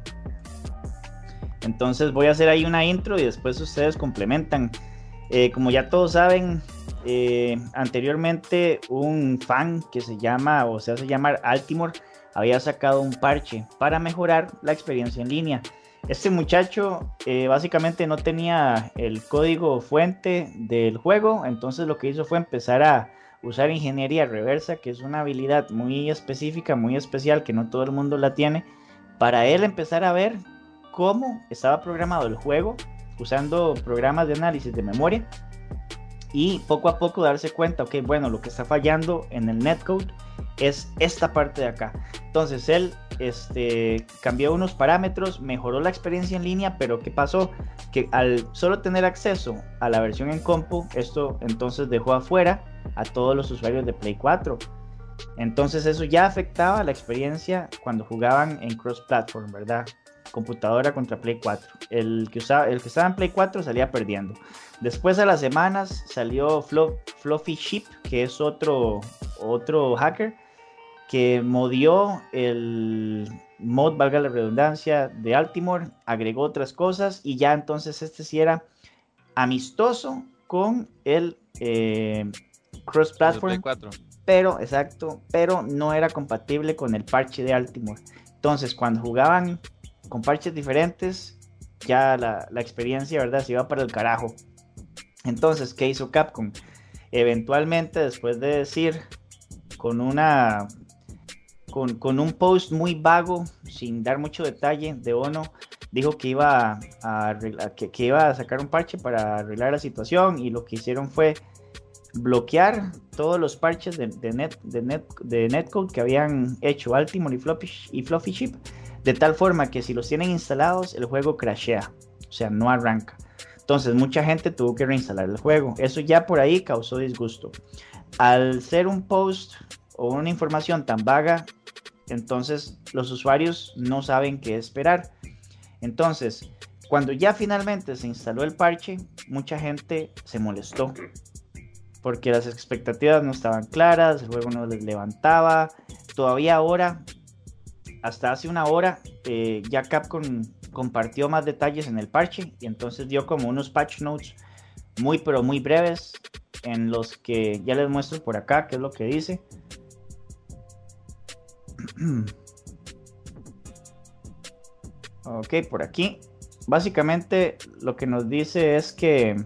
Entonces voy a hacer ahí una intro y después ustedes complementan. Eh, como ya todos saben, eh, anteriormente un fan que se llama o se hace llamar Altimore había sacado un parche para mejorar la experiencia en línea este muchacho eh, básicamente no tenía el código fuente del juego, entonces lo que hizo fue empezar a usar ingeniería reversa, que es una habilidad muy específica, muy especial, que no todo el mundo la tiene, para él empezar a ver cómo estaba programado el juego usando programas de análisis de memoria y poco a poco darse cuenta, ok, bueno, lo que está fallando en el netcode es esta parte de acá. Entonces él este, cambió unos parámetros, mejoró la experiencia en línea, pero ¿qué pasó? Que al solo tener acceso a la versión en compu, esto entonces dejó afuera a todos los usuarios de Play 4. Entonces eso ya afectaba la experiencia cuando jugaban en cross-platform, ¿verdad? Computadora contra Play 4. El que, usaba, el que estaba en Play 4 salía perdiendo. Después de las semanas salió Fluffy Sheep, que es otro, otro hacker que modió el mod, valga la redundancia, de Altimore, agregó otras cosas y ya entonces este sí era amistoso con el eh, cross platform. Pero, exacto, pero no era compatible con el parche de Altimore. Entonces, cuando jugaban con parches diferentes, ya la, la experiencia, ¿verdad? Se iba para el carajo. Entonces, ¿qué hizo Capcom? Eventualmente, después de decir con una con, un post muy vago, sin dar mucho detalle, de Ono dijo que iba a, que, iba a sacar un parche para arreglar la situación y lo que hicieron fue bloquear todos los parches de, net, de, net, de netcode que habían hecho Altimore y Fluffy, y Fluffy Chip, de tal forma que si los tienen instalados, el juego crashea, o sea, no arranca. Entonces, mucha gente tuvo que reinstalar el juego. Eso ya por ahí causó disgusto. Al ser un post o una información tan vaga, entonces los usuarios no saben qué esperar. Entonces, cuando ya finalmente se instaló el parche, mucha gente se molestó porque las expectativas no estaban claras, el juego no les levantaba. Todavía ahora, hasta hace una hora, eh, ya Capcom compartió más detalles en el parche y entonces dio como unos patch notes muy pero muy breves en los que ya les muestro por acá qué es lo que dice. <clears throat> ok, por aquí. Básicamente lo que nos dice es que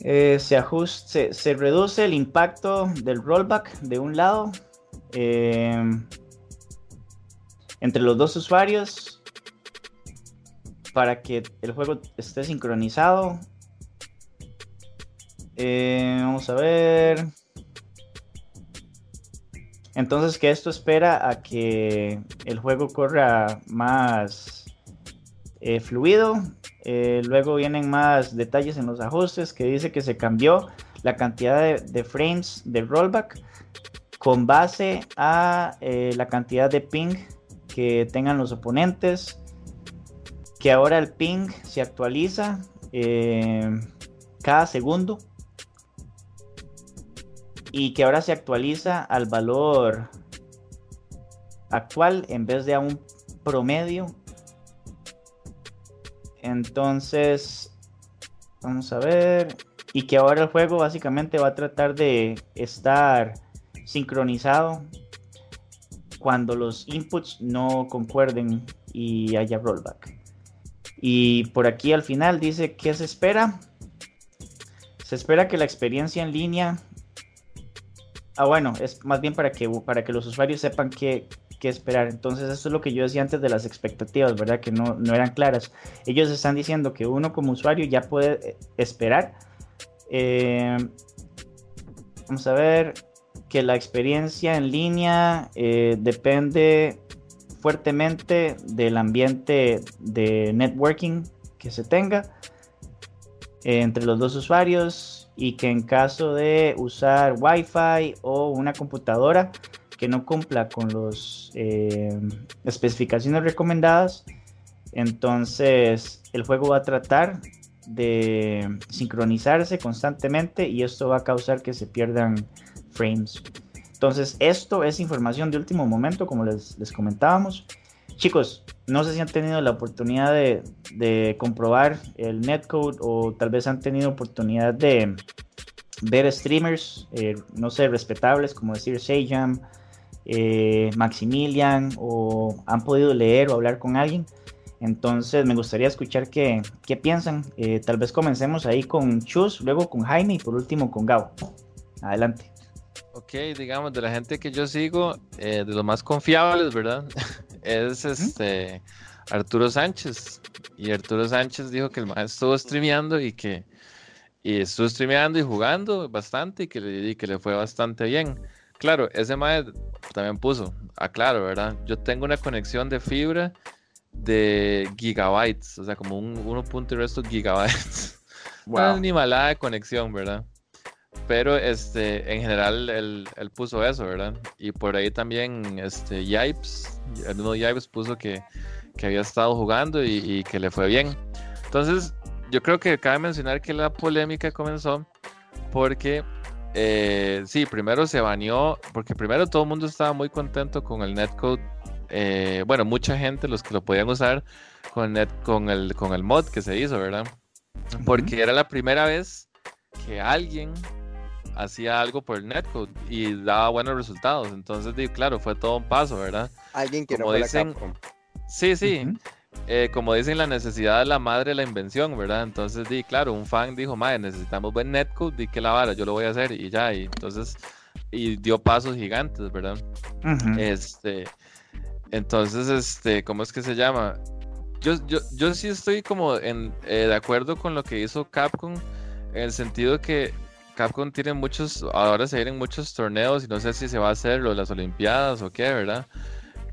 eh, se, ajuste, se, reduce el impacto del rollback de un lado eh, entre los dos usuarios para que el juego esté sincronizado. Eh, vamos a ver. Entonces que esto espera a que el juego corra más fluido eh, luego vienen más detalles en los ajustes que dice que se cambió la cantidad de, frames de rollback con base a eh, la cantidad de ping que tengan los oponentes. Que ahora el ping se actualiza eh, cada segundo. Y que ahora se actualiza al valor actual en vez de a un promedio entonces, vamos a ver. Y que ahora el juego básicamente va a tratar de estar sincronizado cuando los inputs no concuerden y haya rollback. Y por aquí al final dice que se espera. Se espera que la experiencia en línea. Ah, bueno, es más bien para que, para que los usuarios sepan que, que esperar. Entonces, eso es lo que yo decía antes de las expectativas, ¿verdad? Que no, eran claras. Ellos están diciendo que uno como usuario ya puede eh, esperar. Eh, vamos a ver que la experiencia en línea eh, depende fuertemente del ambiente de networking que se tenga entre los dos usuarios y que en caso de usar Wi-Fi o una computadora que no cumpla con las eh, especificaciones recomendadas, entonces el juego va a tratar de sincronizarse constantemente y esto va a causar que se pierdan frames. Entonces esto es información de último momento, como les, les comentábamos. Chicos, no sé si han tenido la oportunidad de, comprobar el netcode o tal vez han tenido oportunidad de ver streamers, eh, no sé, respetables, como decir Sejam eh, Maximilian o han podido leer o hablar con alguien. Entonces me gustaría escuchar qué, qué piensan. Eh, tal vez comencemos ahí con Chus, luego con Jaime y por último con Gabo. Adelante. Ok, digamos, de la gente que yo sigo, de los más confiables, ¿verdad? <laughs> es este Arturo Sánchez. Y Arturo Sánchez dijo que el maestro estuvo streameando y que y estuvo streameando y jugando bastante y que, le, y que le fue bastante bien. Claro, ese maestro también puso, aclaro, ¿verdad? Yo tengo una conexión de fibra de gigabytes, o sea, como un 1.resto gigabytes. <laughs> Wow. Una animalada de conexión, ¿verdad? Pero este, en general él, puso eso, ¿verdad? Y por ahí también este, Yipes, el mismo Yipes puso que, que había estado jugando y, y, que le fue bien. Entonces, yo creo que cabe mencionar que la polémica comenzó porque eh, sí, primero se baneó, porque primero todo el mundo estaba muy contento con el netcode. Eh, bueno, mucha gente, los que lo podían usar con, net, con, el, con el mod que se hizo, ¿verdad? Porque era la primera vez que alguien hacía algo por el netcode y daba buenos resultados. Entonces, claro, fue todo un paso, ¿verdad? Alguien que no dicen, Sí, sí. Eh, como dicen, la necesidad de la madre de la invención, ¿verdad? Entonces, di, claro, un fan dijo, madre, necesitamos buen netcode, di que la vara, yo lo voy a hacer y ya, y entonces, y dio pasos gigantes, ¿verdad? Este, entonces, este, ¿cómo es que se llama? Yo, yo, yo sí estoy como en, eh, de acuerdo con lo que hizo Capcom en el sentido que Capcom tiene muchos, ahora se vienen muchos torneos y no sé si se va a hacer lo de las Olimpiadas o qué, ¿verdad?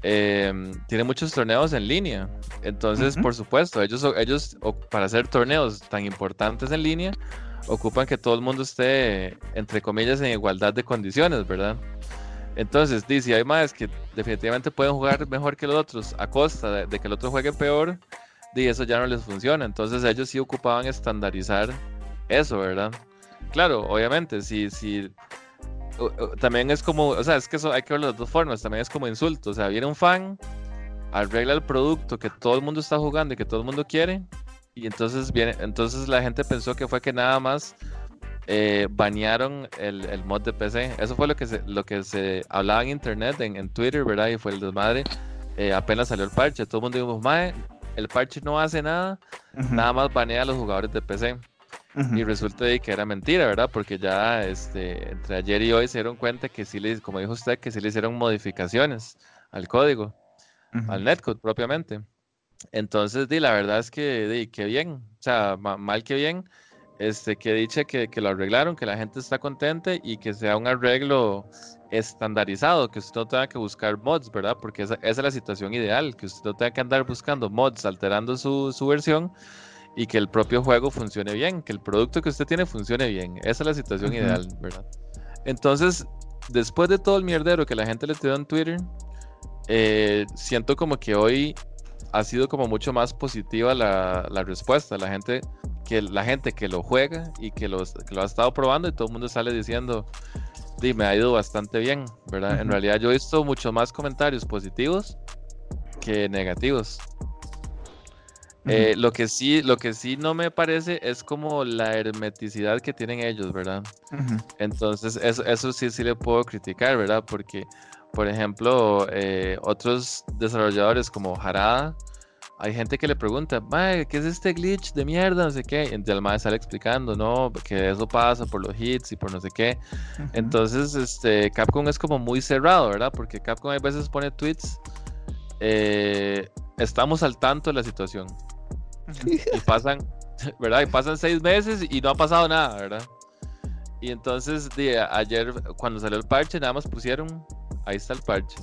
Em, tiene muchos torneos en línea. Entonces, por supuesto, ellos, ellos para hacer torneos tan importantes en línea, ocupan que todo el mundo esté, entre comillas, en igualdad de condiciones, ¿verdad? Entonces, dice, hay más que definitivamente pueden jugar mejor que los otros a costa de, que el otro juegue peor, y eso ya no les funciona. Entonces, ellos sí ocupaban estandarizar eso, ¿verdad? Claro, obviamente, si, si también es como, o sea, es que eso hay que verlo de dos formas, también es como insulto, o sea, viene un fan, arregla el producto que todo el mundo está jugando y que todo el mundo quiere, y entonces viene, entonces la gente pensó que fue que nada más eh, banearon el, mod de PC. Eso fue lo que se, lo que se hablaba en internet, en, Twitter, ¿verdad? Y fue el desmadre. Eh, apenas salió el parche, todo el mundo dijo, mae, el parche no hace nada, nada más banea a los jugadores de PC. Y resulta que era mentira, ¿verdad? Porque ya este, entre ayer y hoy se dieron cuenta que sí le, como dijo usted, que sí le hicieron modificaciones al código, al netcode propiamente. Entonces, di, la verdad es que, di, qué bien, o sea, mal que bien, este, que dice que, que, lo arreglaron, que la gente está contenta y que sea un arreglo estandarizado, que usted no tenga que buscar mods, ¿verdad? Porque esa, esa es la situación ideal, que usted no tenga que andar buscando mods, alterando su, su versión y que el propio juego funcione bien, que el producto que usted tiene funcione bien. Esa es la situación ideal, ¿verdad? Entonces, después de todo el mierdero que la gente le tiró en Twitter, eh, siento como que hoy ha sido como mucho más positiva la, la, respuesta. La gente que la gente que lo juega y que, lo ha estado probando y todo el mundo sale diciendo, me ha ido bastante bien, ¿verdad? En realidad yo he visto muchos más comentarios positivos que negativos. Eh, lo que sí, lo que sí no me parece es como la hermeticidad que tienen ellos, ¿verdad? Entonces, eso, eso sí, sí le puedo criticar, ¿verdad? Porque, por ejemplo, eh, otros desarrolladores como Harada, hay gente que le pregunta, ¿qué es este glitch de mierda? No sé qué. Y el mae sale explicando, ¿no? Que eso pasa por los hits y por no sé qué. Entonces, este, Capcom es como muy cerrado, ¿verdad? Porque Capcom a veces pone tweets. Eh, estamos al tanto de la situación. <laughs> y pasan, <laughs> ¿verdad? Y pasan seis meses y no ha pasado nada, ¿verdad? Y entonces, ayer, cuando salió el parche, nada más pusieron, ahí está el parche.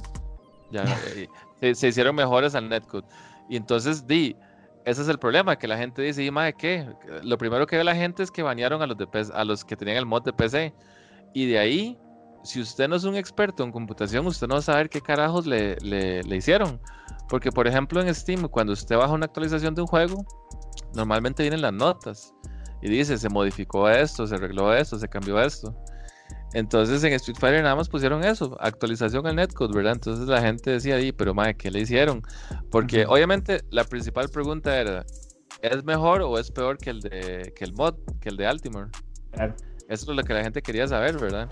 Ya, <laughs> eh, se, hicieron mejores al netcode. Y entonces, di, ese es el problema, que la gente dice, ¿y de qué? Lo primero que ve la gente es que banearon a los, de a los que tenían el mod de PC. Y de ahí, si usted no es un experto en computación, usted no va a saber qué carajos le, le, le hicieron. Porque, por ejemplo, en Steam, cuando usted baja una actualización de un juego, normalmente vienen las notas. Y dice, se modificó esto, se arregló esto, se cambió esto. Entonces en Street Fighter nada más pusieron eso, actualización al netcode, ¿verdad? Entonces la gente decía ahí, pero madre, ¿qué le hicieron? Porque obviamente la principal pregunta era, ¿es mejor o es peor que el de que el mod, que el de Altimore? Eso es lo que la gente quería saber, ¿verdad?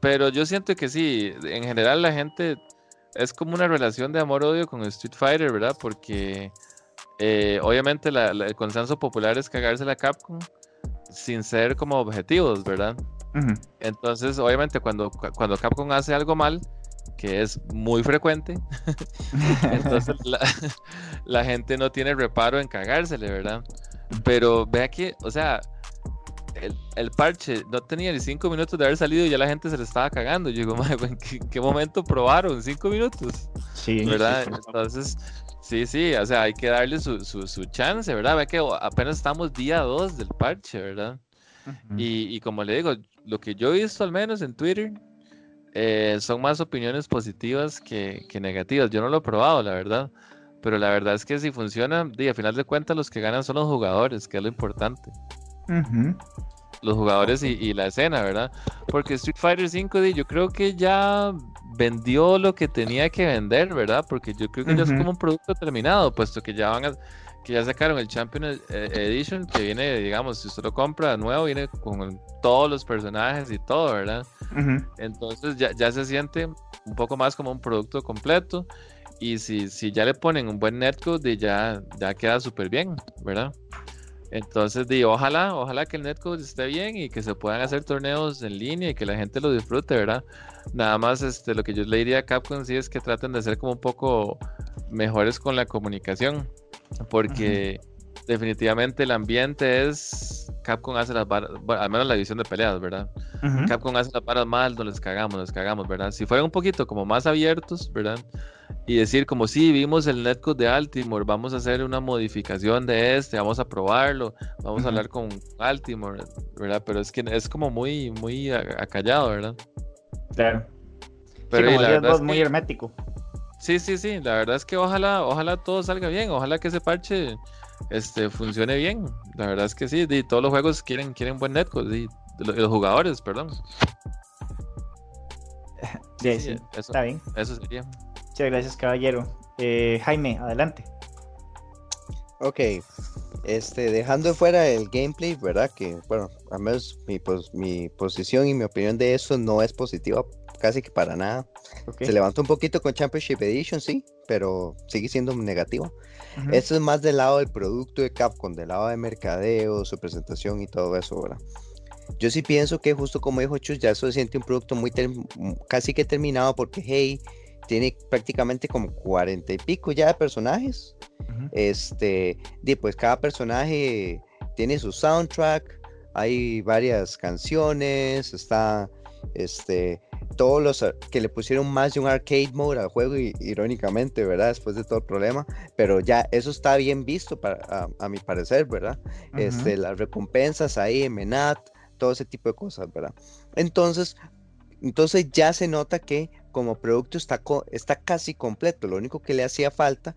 Pero yo siento que sí, en general la gente es como una relación de amor-odio con Street Fighter, ¿verdad? Porque eh, obviamente el consenso popular es cagarse la Capcom sin ser como objetivos, ¿verdad? Entonces, obviamente, cuando, cuando Capcom hace algo mal, que es muy frecuente, <laughs> entonces <laughs> la, gente no tiene reparo en cagársele, ¿verdad? Pero vea que, o sea, el, parche no tenía ni cinco minutos de haber salido y ya la gente se le estaba cagando. Yo digo, <laughs> ¿en qué, momento probaron? ¿Cinco minutos? Sí. ¿Verdad? Entonces, sí, sí, o sea, hay que darle su, su, chance, ¿verdad? Vea que apenas estamos día dos del parche, ¿verdad? y, y, como le digo, lo que yo he visto al menos en Twitter eh, son más opiniones positivas que, que, negativas. Yo no lo he probado, la verdad. Pero la verdad es que si funciona, y a final de cuentas los que ganan son los jugadores, que es lo importante. Los jugadores y, la escena, ¿verdad? Porque Street Fighter 5 yo creo que ya vendió lo que tenía que vender, ¿verdad? Porque yo creo que ya es como un producto terminado, puesto que ya van a, que ya sacaron el Champion e-, Edition, que viene, digamos, si usted lo compra nuevo, viene con todos los personajes y todo, ¿verdad? Entonces ya, ya, se siente un poco más como un producto completo. Y si, si ya le ponen un buen netcode, ya, ya queda súper bien, ¿verdad? Entonces, di, ojalá, ojalá que el netcode esté bien y que se puedan hacer torneos en línea y que la gente lo disfrute, ¿verdad? Nada más este, lo que yo le diría a Capcom sí es que traten de ser como un poco mejores con la comunicación porque definitivamente el ambiente es Capcom hace las barras, al menos la división de peleas, ¿verdad? Capcom hace las barras mal, no les cagamos, nos cagamos, ¿verdad? Si fueran un poquito como más abiertos, ¿verdad? Y decir como si vimos el netcode de Altimore, vamos a hacer una modificación de este, vamos a probarlo, vamos a hablar con Altimore, ¿verdad? Pero es que es como muy, muy acallado, ¿verdad? Claro. Pero sí, es muy hermético. Sí, sí, sí, la verdad es que ojalá, ojalá todo salga bien, ojalá que ese parche este, funcione bien. La verdad es que sí, y todos los juegos quieren, quieren buen netcode, y los, jugadores, perdón. <laughs> Sí, sí, eso, está bien. Eso sería. Muchas gracias, caballero. Eh, Jaime, adelante. Ok, este, dejando fuera el gameplay, ¿verdad? Que, bueno, al menos mi, pues, mi posición y mi opinión de eso no es positiva casi que para nada. Se levantó un poquito con Championship Edition, sí, pero sigue siendo Esto es más del lado del producto de Capcom, del lado de mercadeo, su presentación y todo eso, ¿verdad? Yo sí pienso que justo como dijo Chus, ya eso se siente un producto muy casi que terminado porque Hey tiene prácticamente como cuarenta y pico ya de personajes. Este, y pues cada personaje tiene su soundtrack, hay varias canciones, está este todos los que le pusieron más de un arcade mode al juego, irónicamente, ¿verdad? Después de todo el problema, pero ya eso está bien visto para, a, mi parecer, ¿verdad? este, las recompensas ahí, Menat, todo ese tipo de cosas, ¿verdad? Entonces, entonces ya se nota que como producto está, está casi completo, lo único que le hacía falta,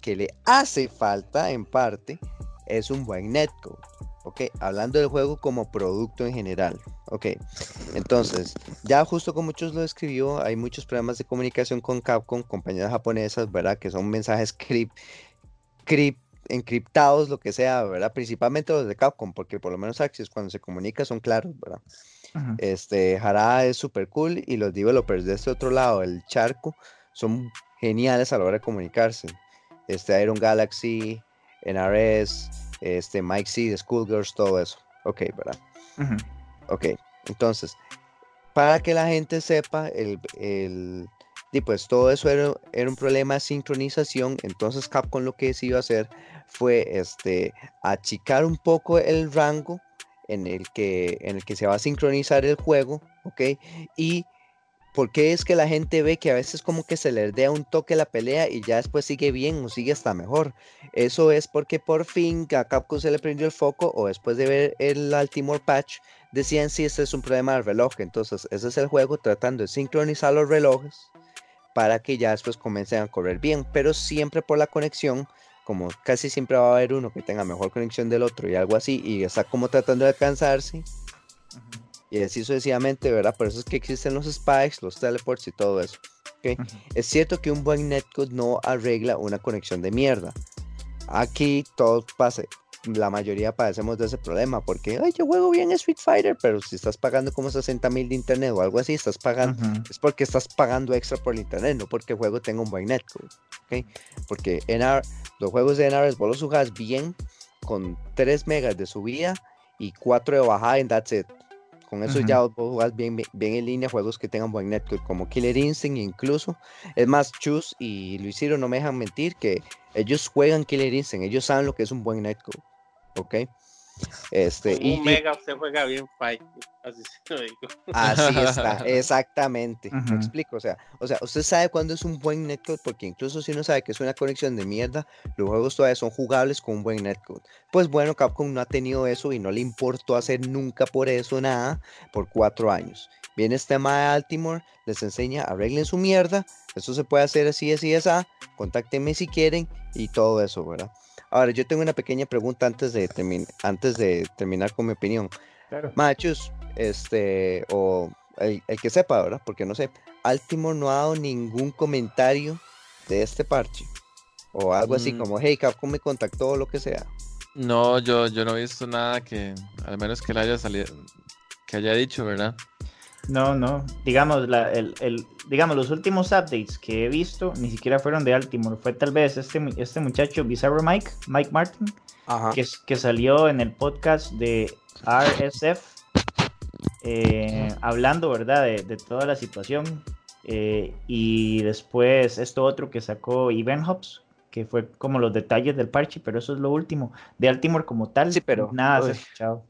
que le hace falta en parte, es un buen netcode. Ok, hablando del juego como producto en general. Ok, entonces, ya justo como muchos lo escribió, hay muchos problemas de comunicación con Capcom, compañías japonesas, ¿verdad? Que son mensajes crip, crip, encriptados, lo que sea, ¿verdad? Principalmente los de Capcom, porque por lo menos Axis cuando se comunica son claros, ¿verdad? Este, Hara es súper cool y los developers de este otro lado, el charco, son geniales a la hora de comunicarse. Este, Iron Galaxy, NRS, este, Mike C, de Schoolgirls, todo eso. Ok, ¿verdad? Ok, entonces, para que la gente sepa, el, el y pues todo eso era, era, un problema de sincronización. Entonces Capcom lo que decidió hacer fue este, achicar un poco el rango en el, que, en el que se va a sincronizar el juego, ¿ok? Y ¿Por qué es que la gente ve que a veces como que se le dé un toque la pelea y ya después sigue bien o sigue hasta mejor? Eso es porque por fin a Capcom se le prendió el foco o después de ver el Altimore patch decían si este es un problema del reloj. Entonces ese es el juego tratando de sincronizar los relojes para que ya después comiencen a correr bien, pero siempre por la conexión, como casi siempre va a haber uno que tenga mejor conexión del otro y algo así y está como tratando de alcanzarse y así sucesivamente, ¿verdad? Por eso es que existen los spikes, los teleports y todo eso. ¿okay? Es cierto que un buen netcode no arregla una conexión de mierda. Aquí todo pasa, la mayoría padecemos de ese problema porque, ay, yo juego bien Street Fighter, pero si estás pagando como 60 mil de internet o algo así, estás pagando, es porque estás pagando extra por el internet, no porque el juego tenga un buen netcode, ¿ok? Porque NR, los juegos de NRS vos los jugás bien con 3 megas de subida y 4 de bajada en that's it. Con eso ya vos jugás bien, bien, en línea juegos que tengan buen netcode, como Killer Instinct incluso. Es más, Chus y Luis Ciro no me dejan mentir que ellos juegan Killer Instinct, ellos saben lo que es un buen netcode. ¿Ok? Este, y, mega se juega bien fight, así se lo digo. Así está, <laughs> exactamente. Me explico, o sea, o sea, usted sabe cuándo es un buen netcode, porque incluso si uno sabe que es una conexión de mierda, los juegos todavía son jugables con un buen netcode. Pues bueno, Capcom no ha tenido eso y no le importó hacer nunca por eso nada por cuatro años. Viene este tema de Altimore, les enseña, arreglen su mierda, eso se puede hacer así, así, así, contáctenme si quieren y todo eso, ¿verdad? Ahora, yo tengo una pequeña pregunta antes de, antes de terminar con mi opinión. Machos, este, o el, que sepa, ¿verdad? Porque no sé, Altimore no ha dado ningún comentario de este parche. O algo así mm. como, hey, Capcom me contactó o lo que sea. No, yo, yo no he visto nada que, al menos que le haya salido, que haya dicho, ¿verdad? No, no. Digamos, el, digamos, los últimos updates que he visto ni siquiera fueron de Altimore. Fue tal vez este, este muchacho, Bizarro Mike, Mike Martin, Que, que salió en el podcast de RSF, eh, hablando, ¿verdad?, de, toda la situación. Eh, y después esto otro que sacó Event Hubs, que fue como los detalles del parche, pero eso es lo último. De Altimore como tal, sí, pero, nada se ha escuchado.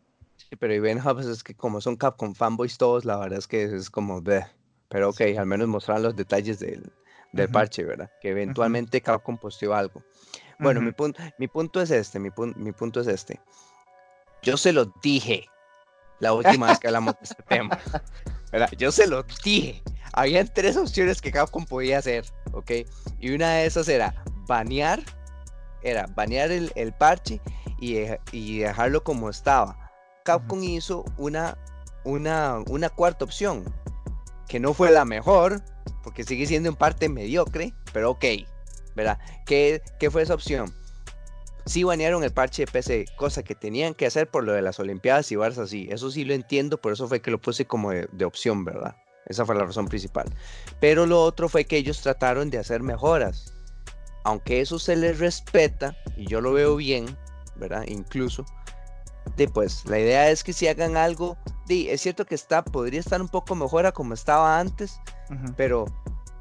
Pero Ben Hubs es que como son Capcom fanboys todos, la verdad es que es como, bleh. pero ok, al menos mostrar los detalles del, del parche, ¿verdad? Que eventualmente Capcom posteó algo. Bueno, mi, punto, mi punto es este, mi, mi punto es este. Yo se lo dije la última vez que hablamos de este tema. <laughs> ¿verdad? Yo se lo dije. Habían tres opciones que Capcom podía hacer, ¿ok? Y una de esas era banear, era banear el, el parche y, y, dejarlo como estaba. Capcom hizo una, una, una cuarta opción, que no fue la mejor, porque sigue siendo en parte mediocre, pero ok, ¿verdad? ¿Qué, qué fue esa opción? Sí banearon el parche de PC, cosa que tenían que hacer por lo de las Olimpiadas y Barça así. Eso sí lo entiendo, por eso fue que lo puse como de, opción, ¿verdad? Esa fue la razón principal. Pero lo otro fue que ellos trataron de hacer mejoras. Aunque eso se les respeta, y yo lo veo bien, ¿verdad? Incluso, de pues la idea es que si hagan algo, de, es cierto que está, podría estar un poco mejor a como estaba antes, pero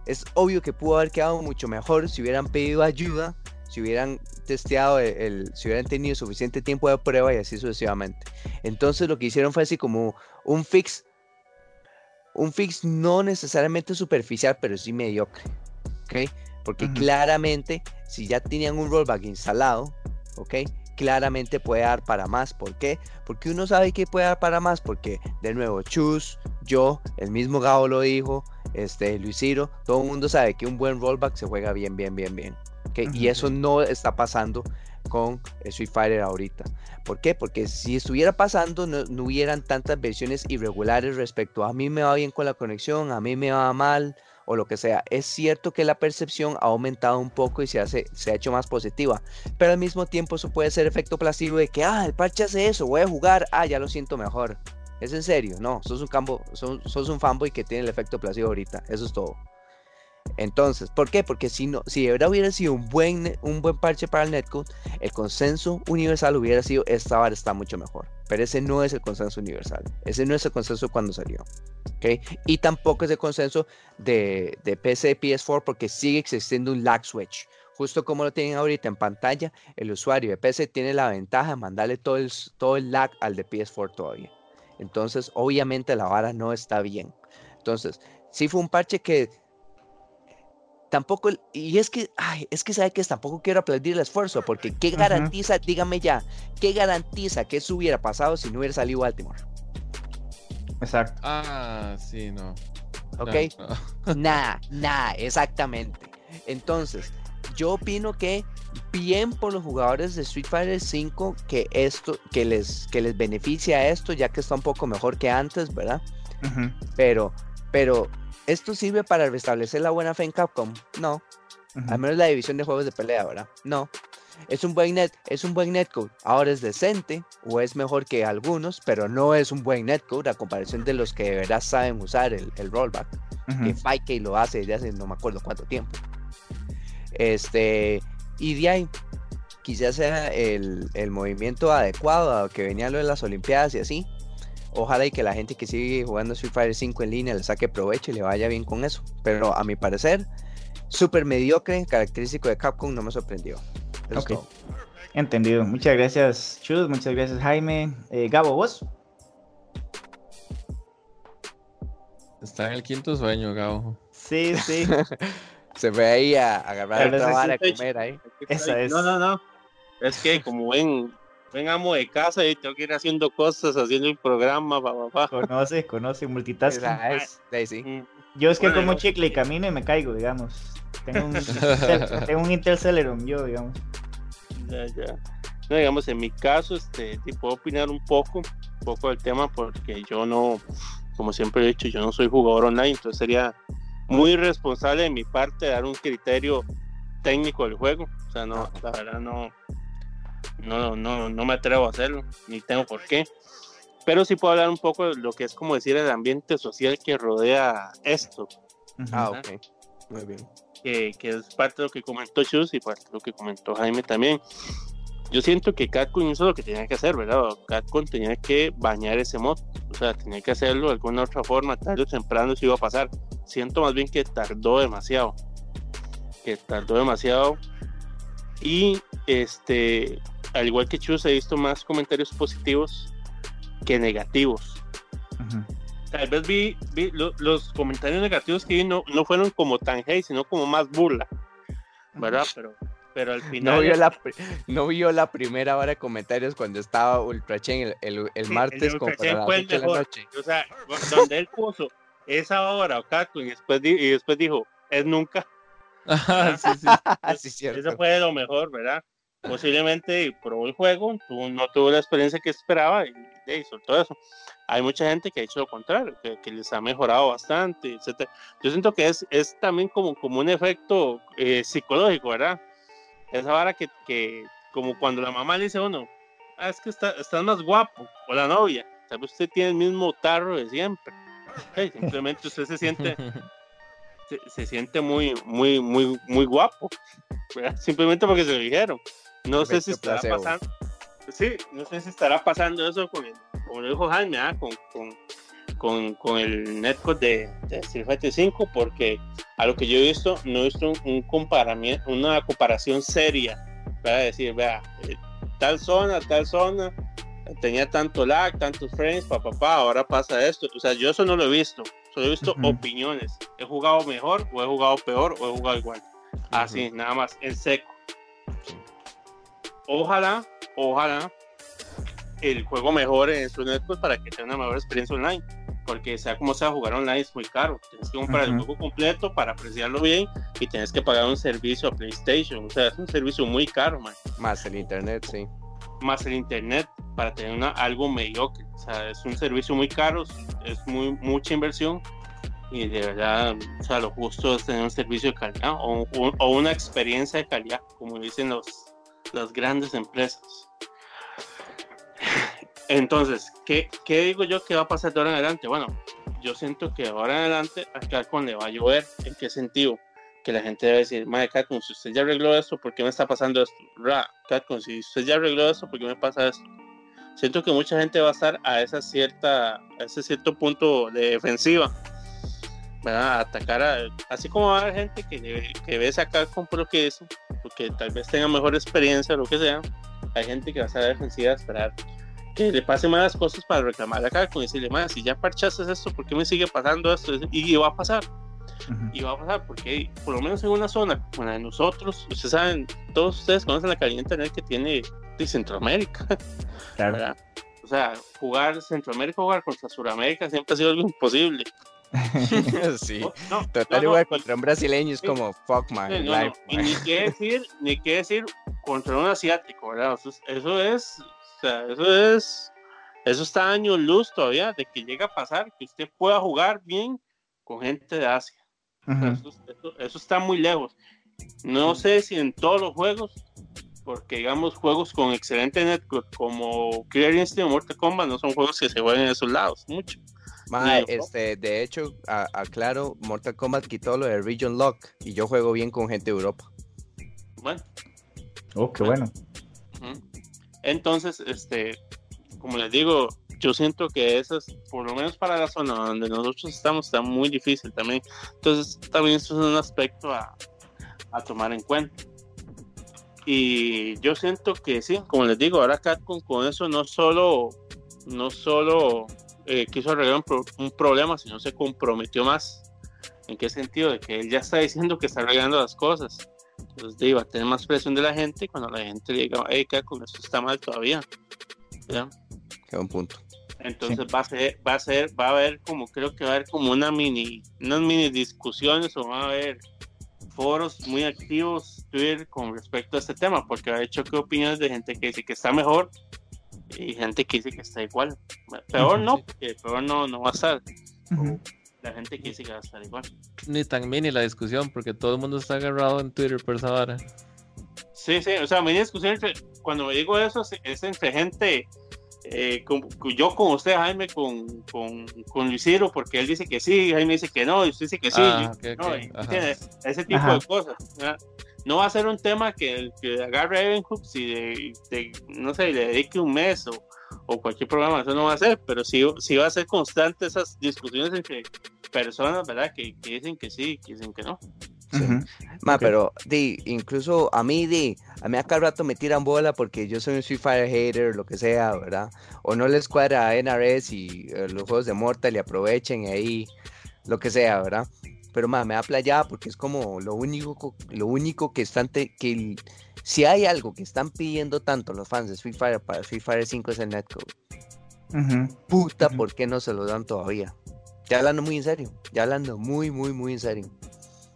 es obvio que pudo haber quedado mucho mejor si hubieran pedido ayuda si hubieran testeado, el, si hubieran tenido suficiente tiempo de prueba y así sucesivamente. Entonces lo que hicieron fue así como un fix, un fix no necesariamente superficial, pero sí mediocre, ¿ok? Porque claramente, si ya tenían un rollback instalado, ¿ok? Claramente puede dar para más. ¿Por qué? Porque uno sabe que puede dar para más. Porque, de nuevo, Chus, yo, el mismo Gabo lo dijo, este, Luis Ciro, todo el mundo sabe que un buen rollback se juega bien, bien, bien, bien. Y eso no está pasando con Street Fighter ahorita. ¿Por qué? Porque si estuviera pasando no, hubieran tantas versiones irregulares respecto a, a mí me va bien con la conexión, a mí me va mal o lo que sea. Es cierto que la percepción ha aumentado un poco y se, hace, se ha hecho más positiva, pero al mismo tiempo eso puede ser efecto placebo de que, ah, el parche hace eso, voy a jugar, ah, ya lo siento mejor. Es en serio, no, sos un, campo, sos, un fanboy que tiene el efecto placebo ahorita, eso es todo. Entonces, ¿por qué? Porque si no, si hubiera sido un buen, un buen parche para el netcode, el consenso universal hubiera sido esta vara está mucho mejor. Pero ese no es el consenso universal. Ese no es el consenso cuando salió. Y tampoco es el consenso de, de PC y PS4 porque sigue existiendo un lag switch. Justo como lo tienen ahorita en pantalla, el usuario de PC tiene la ventaja de mandarle todo el, todo el lag al de PS4 todavía. Entonces, obviamente la vara no está bien. Entonces, sí fue un parche que tampoco, y es que, ay, es que sabe que tampoco quiero aplaudir el esfuerzo, porque ¿qué garantiza, dígame ya, qué garantiza que eso hubiera pasado si no hubiera salido Baltimore? Exacto. Ah, sí, no. ¿Ok? <laughs> Nada, nada, exactamente. Entonces, yo opino que bien por los jugadores de Street Fighter 5 que esto, que les, que les beneficia esto, ya que está un poco mejor que antes, ¿verdad? Pero, pero ¿Esto sirve para restablecer la buena fe en Capcom? No. Al menos la división de juegos de pelea, ¿verdad? No. Es un buen net, es un buen netcode. Ahora es decente o es mejor que algunos, pero no es un buen netcode a comparación de los que de verdad saben usar el, rollback. Que Fike lo hace desde hace no me acuerdo cuánto tiempo. Este, y de ahí, quizás sea el, el movimiento adecuado a que venía lo de las Olimpiadas y así. Ojalá y que la gente que sigue jugando Street Fighter 5 en línea le saque provecho y le vaya bien con eso. Pero a mi parecer, súper mediocre, característico de Capcom, no me sorprendió. Entendido. Muchas gracias, Chus. Muchas gracias, Jaime. Eh, Gabo, ¿vos? Está en el quinto sueño, Gabo. Sí, sí. <laughs> Se ve ahí a, agarrar la vara a comer ahí. Esa es. No, no, no. Es que como ven, ven amo de casa y tengo que ir haciendo cosas, haciendo el programa, papá. Conoce, conoce, multitasking. Es. Mm. Yo es que como chicle y camino y me caigo, digamos. Tengo un, <laughs> tengo un Interceleron yo, digamos. Ya, ya. No, digamos, en mi caso, este, te puedo opinar un poco, un poco del tema, porque yo no, como siempre he dicho, yo no soy jugador online, entonces sería muy irresponsable de mi parte dar un criterio técnico del juego. O sea, no, la verdad no, no, no, no me atrevo a hacerlo, ni tengo por qué. Pero sí puedo hablar un poco de lo que es como decir el ambiente social que rodea esto. Ah, ok. Muy bien. Que, que, es parte de lo que comentó Chus y parte de lo que comentó Jaime también. Yo siento que Capcom hizo lo que tenía que hacer, ¿verdad? Capcom tenía que bañar ese mod, o sea, tenía que hacerlo de alguna otra forma, tarde o temprano se iba a pasar. Siento más bien que tardó demasiado, que tardó demasiado Y este, al igual que Chus, he visto más comentarios positivos que negativos. Tal vez vi, los comentarios negativos que vi no, no fueron como tan hate, sino como más burla, ¿verdad? Pero pero al final. No vio, la, no vio la primera hora de comentarios cuando estaba Ultra Chain el, el, martes con la noche. O sea, donde él puso esa hora o y después, y después dijo, es nunca. <laughs> sí, sí. <laughs> Eso fue lo mejor, ¿verdad? Posiblemente probó el juego, no tuvo la experiencia que esperaba y, y todo eso. Hay mucha gente que ha hecho lo contrario, que, les ha mejorado bastante, etc. Yo siento que es, es también como, como un efecto eh, psicológico, ¿verdad? esa vara que, que, como cuando la mamá le dice a uno, ah, es que está, estás más guapo, o la novia, tal vez usted tiene el mismo tarro de siempre. simplemente usted se siente, <laughs> se, siente muy, muy, muy, muy guapo, simplemente porque se lo dijeron. No sé si estará pasando, sí, no sé si estará pasando eso con como lo dijo Jaime, ¿ah? con, con con, con el netcode de, de Street Fighter 5 porque a lo que yo he visto no he visto un, comparamiento, una comparación seria para decir, vea, eh, tal zona, tal zona tenía tanto lag, tantos frames, papá, pa, ahora pasa esto. O sea, yo eso no lo he visto, solo he visto opiniones. He jugado mejor o he jugado peor o he jugado igual. Así, nada más, en seco. Ojalá, ojalá el juego mejore en su netcode para que tenga una mejor experiencia online porque sea como sea, jugar online es muy caro. Tienes que comprar el juego completo para apreciarlo bien y tienes que pagar un servicio a PlayStation. O sea, es un servicio muy caro, man. Más el internet, sí. Más el internet para tener una, algo mediocre. O sea, es un servicio muy caro, es muy mucha inversión y de verdad, o sea, lo justo es tener un servicio de calidad o, o una experiencia de calidad, como dicen los, las grandes empresas. Entonces, ¿qué, ¿qué, digo yo que va a pasar de ahora en adelante? Bueno, yo siento que ahora en adelante a Capcom le va a llover. ¿En qué sentido? Que la gente debe decir, madre Capcom, si usted ya arregló esto, ¿por qué me está pasando esto? Ra, Capcom, si usted ya arregló esto, ¿por qué me pasa esto? Siento que mucha gente va a estar a, esa cierta, a ese cierto punto de defensiva. ¿Verdad? A atacar a, así como va a haber gente que, que ve a Capcom por lo que es, porque tal vez tenga mejor experiencia o lo que sea, hay gente que va a estar defensiva a esperar que le pase malas cosas para reclamar acá, con decirle, más si ya parchaste esto, ¿por qué me sigue pasando esto? Y, va a pasar. Y va a pasar porque, por lo menos en una zona como la de nosotros, ustedes saben, todos ustedes conocen la calidad de internet que tiene de Centroamérica. Claro. O sea, jugar Centroamérica, jugar contra Sudamérica siempre ha sido algo imposible. <laughs> sí, no, total igual contra un brasileño es como fuck my life. Y ni qué <laughs> decir, ni qué decir contra un asiático, ¿verdad? eso es sea, eso es, eso está años luz todavía de que llega a pasar que usted pueda jugar bien con gente de Asia. eso, está muy lejos. No sé si en todos los juegos, porque digamos juegos con excelente network como Clear Instinct o Mortal Kombat no son juegos que se juegan en esos lados mucho. Este, de hecho, aclaro, Mortal Kombat quitó lo de Region Lock y yo juego bien con gente de Europa. Bueno. Oh, qué bueno. Entonces, este, como les digo, yo siento que esas, por lo menos para la zona donde nosotros estamos, está muy difícil también. Entonces, también eso es un aspecto a, tomar en cuenta. Y yo siento que sí, como les digo, ahora Capcom con eso no solo, no solo eh, quiso arreglar un, problema, sino se comprometió más. ¿En qué sentido? De que él ya está diciendo que está arreglando las cosas. Entonces, va a tener más presión de la gente cuando la gente le diga, hey, con esto está mal todavía. ¿Ya? Qué un punto. Entonces va a ser, va a ser, va a haber como, creo que va a haber como una mini, unas mini discusiones o va a haber foros muy activos Twitter con respecto a este tema, porque ha hecho que opiniones de gente que dice que está mejor y gente que dice que está igual. Peor no, porque peor no, no va a estar la gente que que va a estar igual. Ni tan mini la discusión, porque todo el mundo está agarrado en Twitter por esa vara. Sí, sí, o sea, mi discusión entre, cuando me digo eso es, entre gente, eh, yo con usted, Jaime, con, con, con Luisiro, porque él dice que sí, Jaime dice que no, y usted dice que sí, ah, ese tipo de cosas. No va a ser un tema que, el que agarre Evenhooks y de, no sé, le dedique un mes o, o cualquier programa, eso no va a ser, pero sí, sí va a ser constante esas discusiones entre personas, ¿verdad? Que, dicen que sí, que dicen que no. pero di, incluso a mí, di, a mí acá rato me tiran bola porque yo soy un Street Fighter hater, lo que sea, ¿verdad? O no les cuadra a NRS y eh, los juegos de Mortal y aprovechen ahí, lo que sea, ¿verdad? Pero más me da playa porque es como lo único, lo único que están, que si hay algo que están pidiendo tanto los fans de Street Fighter para Street Fighter 5 es el netcode. Puta, ¿por qué no se lo dan todavía? Ya hablando muy en serio, ya hablando muy, muy, muy en serio.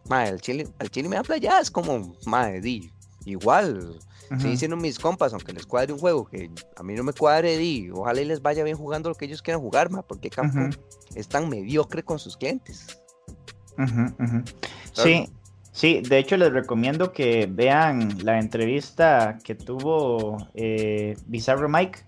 Madre, el chile, el chile me da playa, es como, madre, di, igual, si diciendo mis compas, aunque les cuadre un juego que a mí no me cuadre, di, ojalá y les vaya bien jugando lo que ellos quieran jugar, ma, porque Capcom es tan mediocre con sus clientes. Sí, sí, de hecho les recomiendo que vean la entrevista que tuvo eh, Bizarro Mike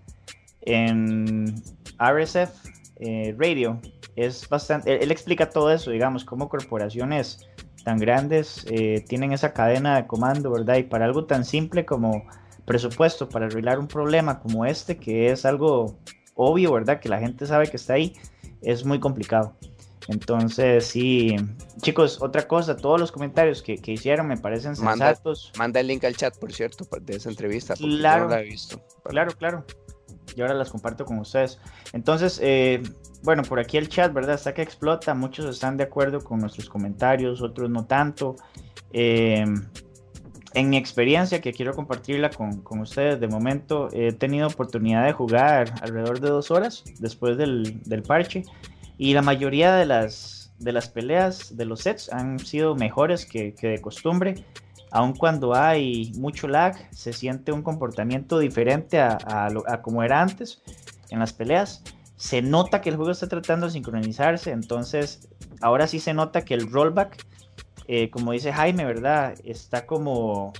en RSF eh, Radio. Es bastante, él, explica todo eso, digamos, cómo corporaciones tan grandes eh, tienen esa cadena de comando, ¿verdad? Y para algo tan simple como presupuesto, para arreglar un problema como este, que es algo obvio, ¿verdad? Que la gente sabe que está ahí, es muy complicado. Entonces, sí, chicos, otra cosa, todos los comentarios que, hicieron me parecen sensatos. Manda, el link al chat, por cierto, de esa entrevista. Claro, no la he visto. Claro, claro. Y ahora las comparto con ustedes. Entonces, eh, bueno, por aquí el chat, ¿verdad? Está que explota. Muchos están de acuerdo con nuestros comentarios, otros no tanto. Eh, en mi experiencia, que quiero compartirla con, ustedes, de momento he tenido oportunidad de jugar alrededor de dos horas después del, parche. Y la mayoría de las, de las peleas de los sets han sido mejores que, de costumbre. Aun cuando hay mucho lag, se siente un comportamiento diferente a, a como era antes en las peleas se nota que el juego está tratando de sincronizarse, entonces ahora sí se nota que el rollback, eh, como dice Jaime, ¿verdad? Está como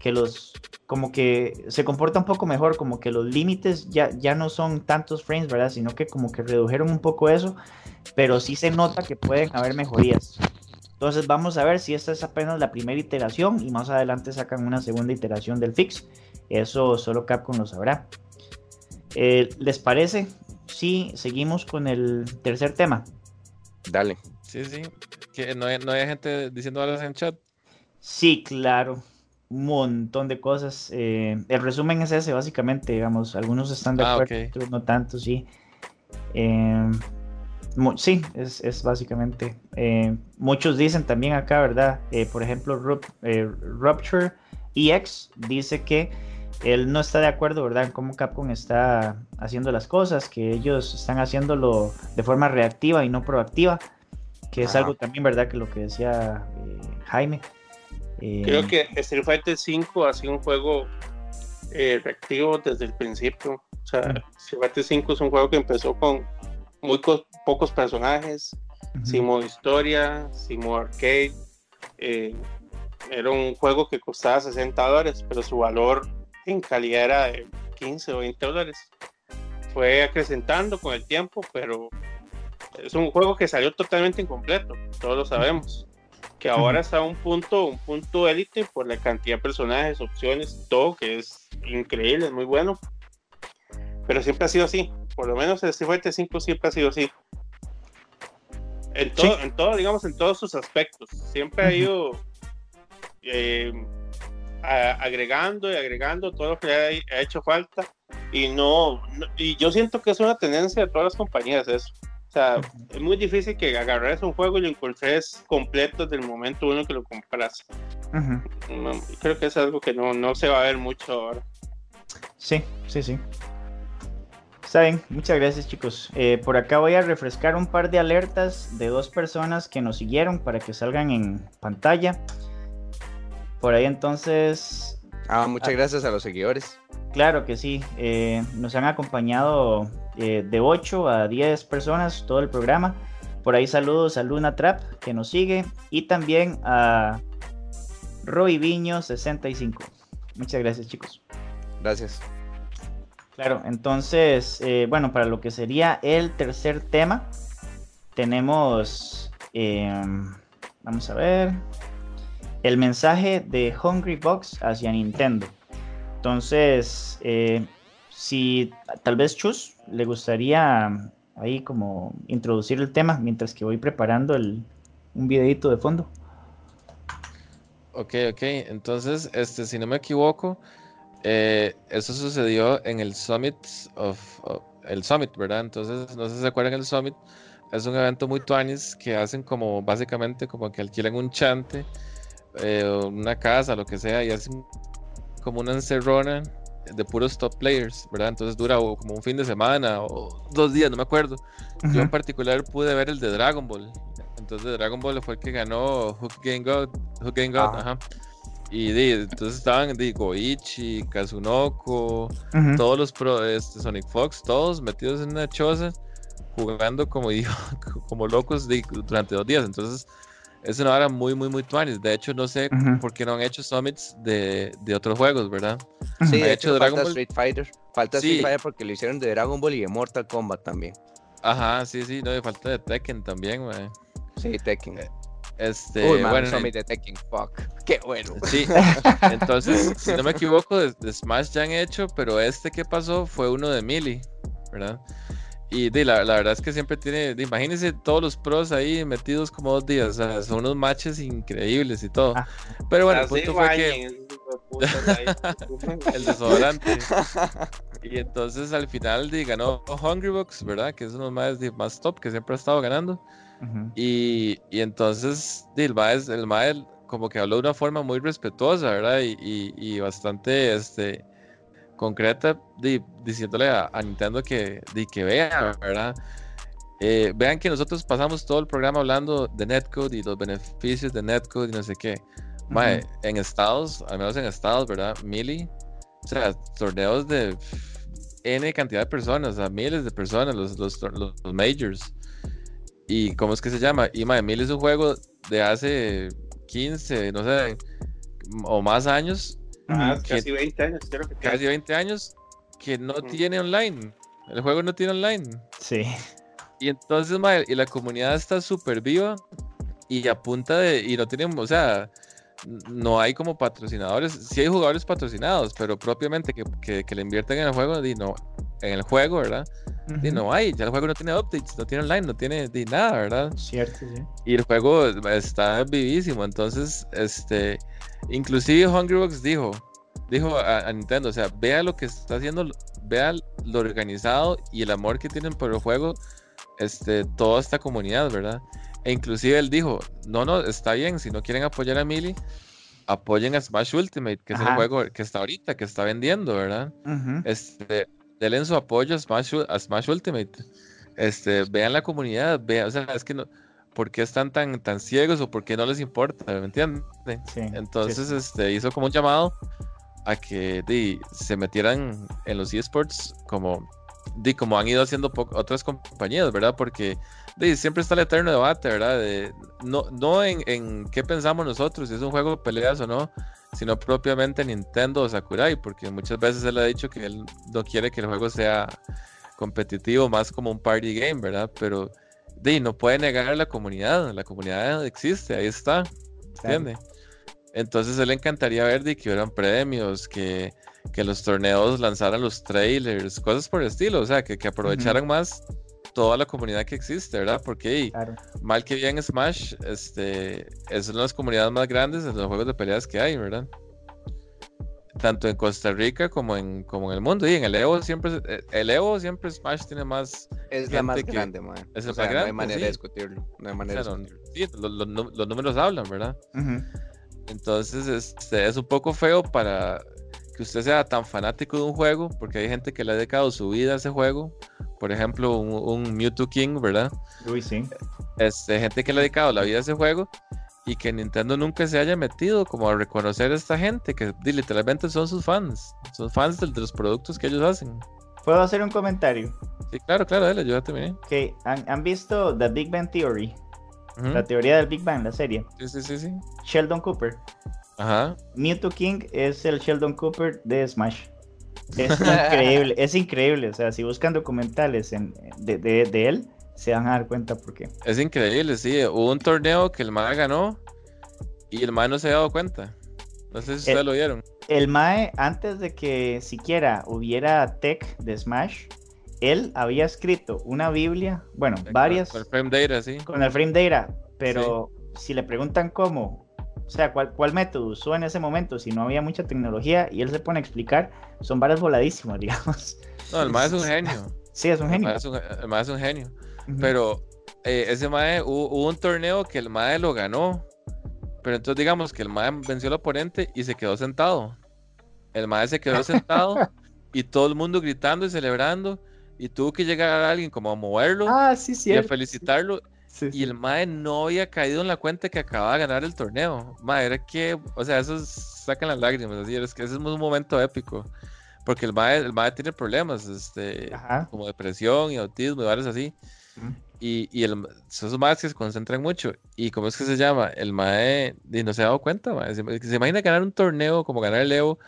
que los, como que se comporta un poco mejor, como que los límites ya, ya no son tantos frames, ¿verdad? Sino que como que redujeron un poco eso, pero sí se nota que pueden haber mejorías. Entonces vamos a ver si esta es apenas la primera iteración y más adelante sacan una segunda iteración del fix. Eso solo Capcom lo sabrá. Eh, ¿Les parece sí, seguimos con el tercer tema. Dale. Sí, sí. Que no hay, gente diciendo algo en chat. Sí, claro. Montón de cosas. Eh, el resumen es ese, básicamente. Digamos, algunos están de ah, acuerdo, otros no tanto, sí. Eh, sí, es, básicamente. Eh, muchos dicen también acá, ¿verdad? por ejemplo, Rupture EX dice que él no está de acuerdo, ¿verdad?, en cómo Capcom está haciendo las cosas, que ellos están haciéndolo de forma reactiva y no proactiva, que es algo también, ¿verdad?, que lo que decía eh, Jaime. Eh, Creo que Street Fighter V ha sido un juego eh, reactivo desde el principio. O sea, Street Fighter V es un juego que empezó con muy pocos personajes, sin modo historia, sin modo arcade. era un juego que costaba 60 dólares, pero su valor en calidad era de 15 o 20 dólares. Fue acrecentando con el tiempo, pero es un juego que salió totalmente incompleto, todos lo sabemos. Que ahora está a un punto, un punto élite por la cantidad de personajes, opciones, todo, que es increíble, es muy bueno. Pero siempre ha sido así, por lo menos el Street Fighter 5 siempre ha sido así. En todo, en todo, digamos, en todos sus aspectos. Siempre ha ido eh, agregando y agregando todo lo que ha, hecho falta y no, y yo siento que es una tendencia de todas las compañías eso. O sea, es muy difícil que agarres un juego y lo encontres completo desde el momento uno que lo compras. creo que es algo que no, no se va a ver mucho ahora. Sí, sí, sí. Está bien, muchas gracias chicos. Eh, por acá voy a refrescar un par de alertas de dos personas que nos siguieron para que salgan en pantalla. Por ahí entonces... Ah, muchas ah, gracias a los seguidores. Claro que sí. Eh, nos han acompañado eh, de 8 a 10 personas todo el programa. Por ahí saludos a Luna Trap que nos sigue y también a Roy Viño 65. Muchas gracias chicos. Gracias. Claro, entonces, eh, bueno, para lo que sería el tercer tema, tenemos, vamos a ver, el mensaje de Hungry Box hacia Nintendo. Entonces, eh, si tal vez Chus le gustaría ahí como introducir el tema mientras que voy preparando el, un videito de fondo. Ok, ok. Entonces, este, si no me equivoco, eh, eso sucedió en el Summit of, el Summit, ¿verdad? Entonces, no sé si se acuerdan el Summit. Es un evento muy tuanis que hacen como básicamente como que alquilan un chante, eh, una casa, lo que sea, y hacen como una encerrona de puros top players, ¿verdad? Entonces dura como un fin de semana o dos días, no me acuerdo. Yo en particular pude ver el de Dragon Ball. Entonces Dragon Ball fue el que ganó Hook Game God, Hook Game God, ajá. Y entonces estaban de Goichi, Kazunoko, todos los pro, este, Sonic Fox, todos metidos en una choza, jugando como, <laughs> como locos durante dos días. Entonces, es una hora muy, muy, muy tuanis. De hecho, no sé por qué no han hecho summits de, de otros juegos, ¿verdad? Sí, de hecho, Dragon falta Ball... Street Fighter. Falta Street Fighter porque lo hicieron de Dragon Ball y de Mortal Kombat también. Ajá, sí, sí, no, y falta de Tekken también, güey. Sí, Tekken. Eh, este, Uy, bueno, Summit de Tekken, fuck. <laughs> Qué bueno. Sí, entonces, si no me equivoco, de, Smash ya han hecho, pero este que pasó fue uno de Melee, ¿verdad? Y la, la, verdad es que siempre tiene, imagínense todos los pros ahí metidos como dos días, o sea, son unos matches increíbles y todo. Ah. Pero bueno, el punto fue que... <laughs> el desodorante. <laughs> y entonces al final di, ganó Hungrybox, ¿verdad? Que es uno más, más top que siempre ha estado ganando. y, y, entonces el maestro, el como que habló de una forma muy respetuosa, ¿verdad? Y, y, y bastante, este concreta diciéndole a, Nintendo que, que vea, ¿verdad? Eh, vean que nosotros pasamos todo el programa hablando de Netcode y los beneficios de Netcode y no sé qué. en Estados, al menos en Estados, ¿verdad? Mili, o sea, torneos de N cantidad de personas, o miles de personas, los, los, los, majors. ¿Y cómo es que se llama? Y mae, Mili es un juego de hace 15, no sé, o más años Ah, casi 20 años, creo que Casi 20 años que no tiene online. El juego no tiene online. Sí. Y entonces, y la comunidad está súper viva y a punta de. Y no tienen, o sea, no hay como patrocinadores. Sí hay jugadores patrocinados, pero propiamente que, que, le invierten en el juego, y no, en el juego, ¿verdad? Y no hay, ya el juego no tiene updates, no tiene online, no tiene nada, ¿verdad? Cierto, sí. Y el juego está vivísimo, entonces, este, inclusive Hungrybox dijo, dijo a, Nintendo, o sea, vea lo que está haciendo, vea lo organizado y el amor que tienen por el juego, este, toda esta comunidad, ¿verdad? E inclusive él dijo, no, no, está bien, si no quieren apoyar a Mili, apoyen a Smash Ultimate, que es el juego que está ahorita, que está vendiendo, ¿verdad? Este, denle su apoyo a Smash, a Smash Ultimate. Este, vean la comunidad, vean, o sea, es que no, ¿por qué están tan, tan ciegos o por qué no les importa? ¿Me entienden? Entonces, este, hizo como un llamado a que se metieran en los esports como, di, como han ido haciendo otras compañías, ¿verdad? Porque siempre está el eterno debate, ¿verdad? De, no no en, en, qué pensamos nosotros, si es un juego de peleas o no, sino propiamente Nintendo o Sakurai, porque muchas veces él ha dicho que él no quiere que el juego sea competitivo, más como un party game, ¿verdad? Pero di, no puede negar a la comunidad, la comunidad existe, ahí está, ¿entiendes? Entonces él le encantaría ver de que hubieran premios, que, que, los torneos lanzaran los trailers, cosas por el estilo, o sea, que, que aprovecharan más toda la comunidad que existe, ¿verdad? Porque mal que bien Smash, este, es una de las comunidades más grandes en los juegos de peleas que hay, ¿verdad? Tanto en Costa Rica como en, como en el mundo. Y en el Evo siempre, eh, el Evo siempre Smash tiene más. Es la más grande, man. Es la más grande. No hay manera de discutirlo. No hay manera de discutirlo. Sí, los números hablan, ¿verdad? Entonces, este, es un poco feo para que usted sea tan fanático de un juego, porque hay gente que le ha dedicado su vida a ese juego. Por ejemplo, un, Mewtwo King, ¿verdad? Uy, sí. Este, gente que le ha dedicado la vida a ese juego y que Nintendo nunca se haya metido como a reconocer a esta gente, que literalmente son sus fans, son fans de, los productos que ellos hacen. ¿Puedo hacer un comentario? Sí, claro, claro, dale, yo ya terminé. Ok, ¿Han, ¿han visto The Big Bang Theory? La teoría del Big Bang, la serie. Sí, sí, sí, sí. Sheldon Cooper. Ajá. Mewtwo King es el Sheldon Cooper de Smash. Es increíble, es increíble. O sea, si buscan documentales en, de, de, él, se van a dar cuenta por qué. Es increíble, sí. Hubo un torneo que el MAE ganó y el MAE no se había dado cuenta. No sé si ustedes lo vieron. El MAE, antes de que siquiera hubiera tech de Smash, él había escrito una Biblia, bueno, varias. Con el frame data, sí. Con el frame data, pero si le preguntan cómo, sea, cuál, cuál método usó en ese momento, si no había mucha tecnología y él se pone a explicar, son varias voladísimos, <laughs> digamos. No, el MAE es un genio. Sí, es un genio. El MAE es un, genio. Pero eh, ese MAE, hubo, un torneo que el MAE lo ganó. Pero entonces digamos que el MAE venció al oponente y se quedó sentado. El MAE se quedó sentado <laughs> y todo el mundo gritando y celebrando. Y tuvo que llegar a alguien como a moverlo ah, sí, y a felicitarlo y el Mae no había caído en la cuenta que acababa de ganar el torneo. Mae, era que, o sea, eso sacan las lágrimas, así, es que ese es un momento épico. Porque el Mae, el mae tiene problemas, este, como depresión y autismo y varios así. Y, y el, son esos Maes que se concentran mucho. ¿Y cómo es que se llama? El Mae no se ha dado cuenta, mae. Se, se, imagina ganar un torneo como ganar el Evo